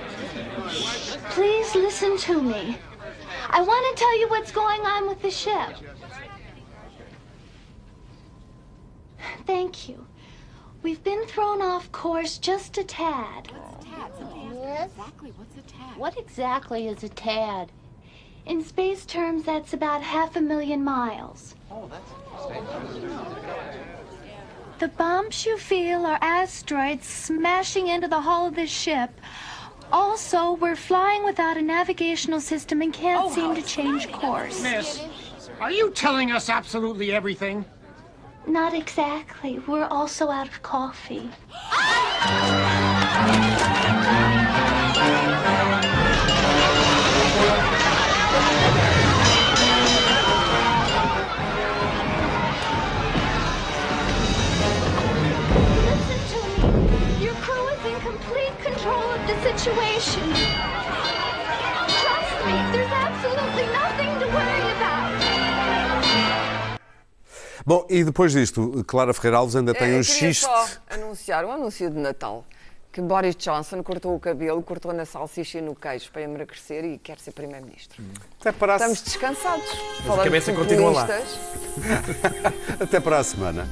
Please listen to me. I want to tell you what's going on with the ship. Thank you. We've been thrown off course just a tad. Yes? Exactly, what's a tad? What exactly is a tad? In space terms, that's about half a million miles. Oh, that's The bumps you feel are asteroids smashing into the hull of the ship. Also, we're flying without a navigational system and can't oh, seem to change course. Miss, are you telling us absolutely everything? Not exactly. We're also out of coffee. situation. Trust me, there's absolutely nothing to worry about. Bom, e depois disto, Clara Ferreira Alves ainda tem Eh, um queria xiste. só anunciar um anúncio de Natal. Que Boris Johnson cortou o cabelo, cortou na salsicha e no queijo para emagrecer e quer ser Primeiro-Ministro. Até para, a, Estamos descansados. Mas a cabeça continua lá. até para a semana.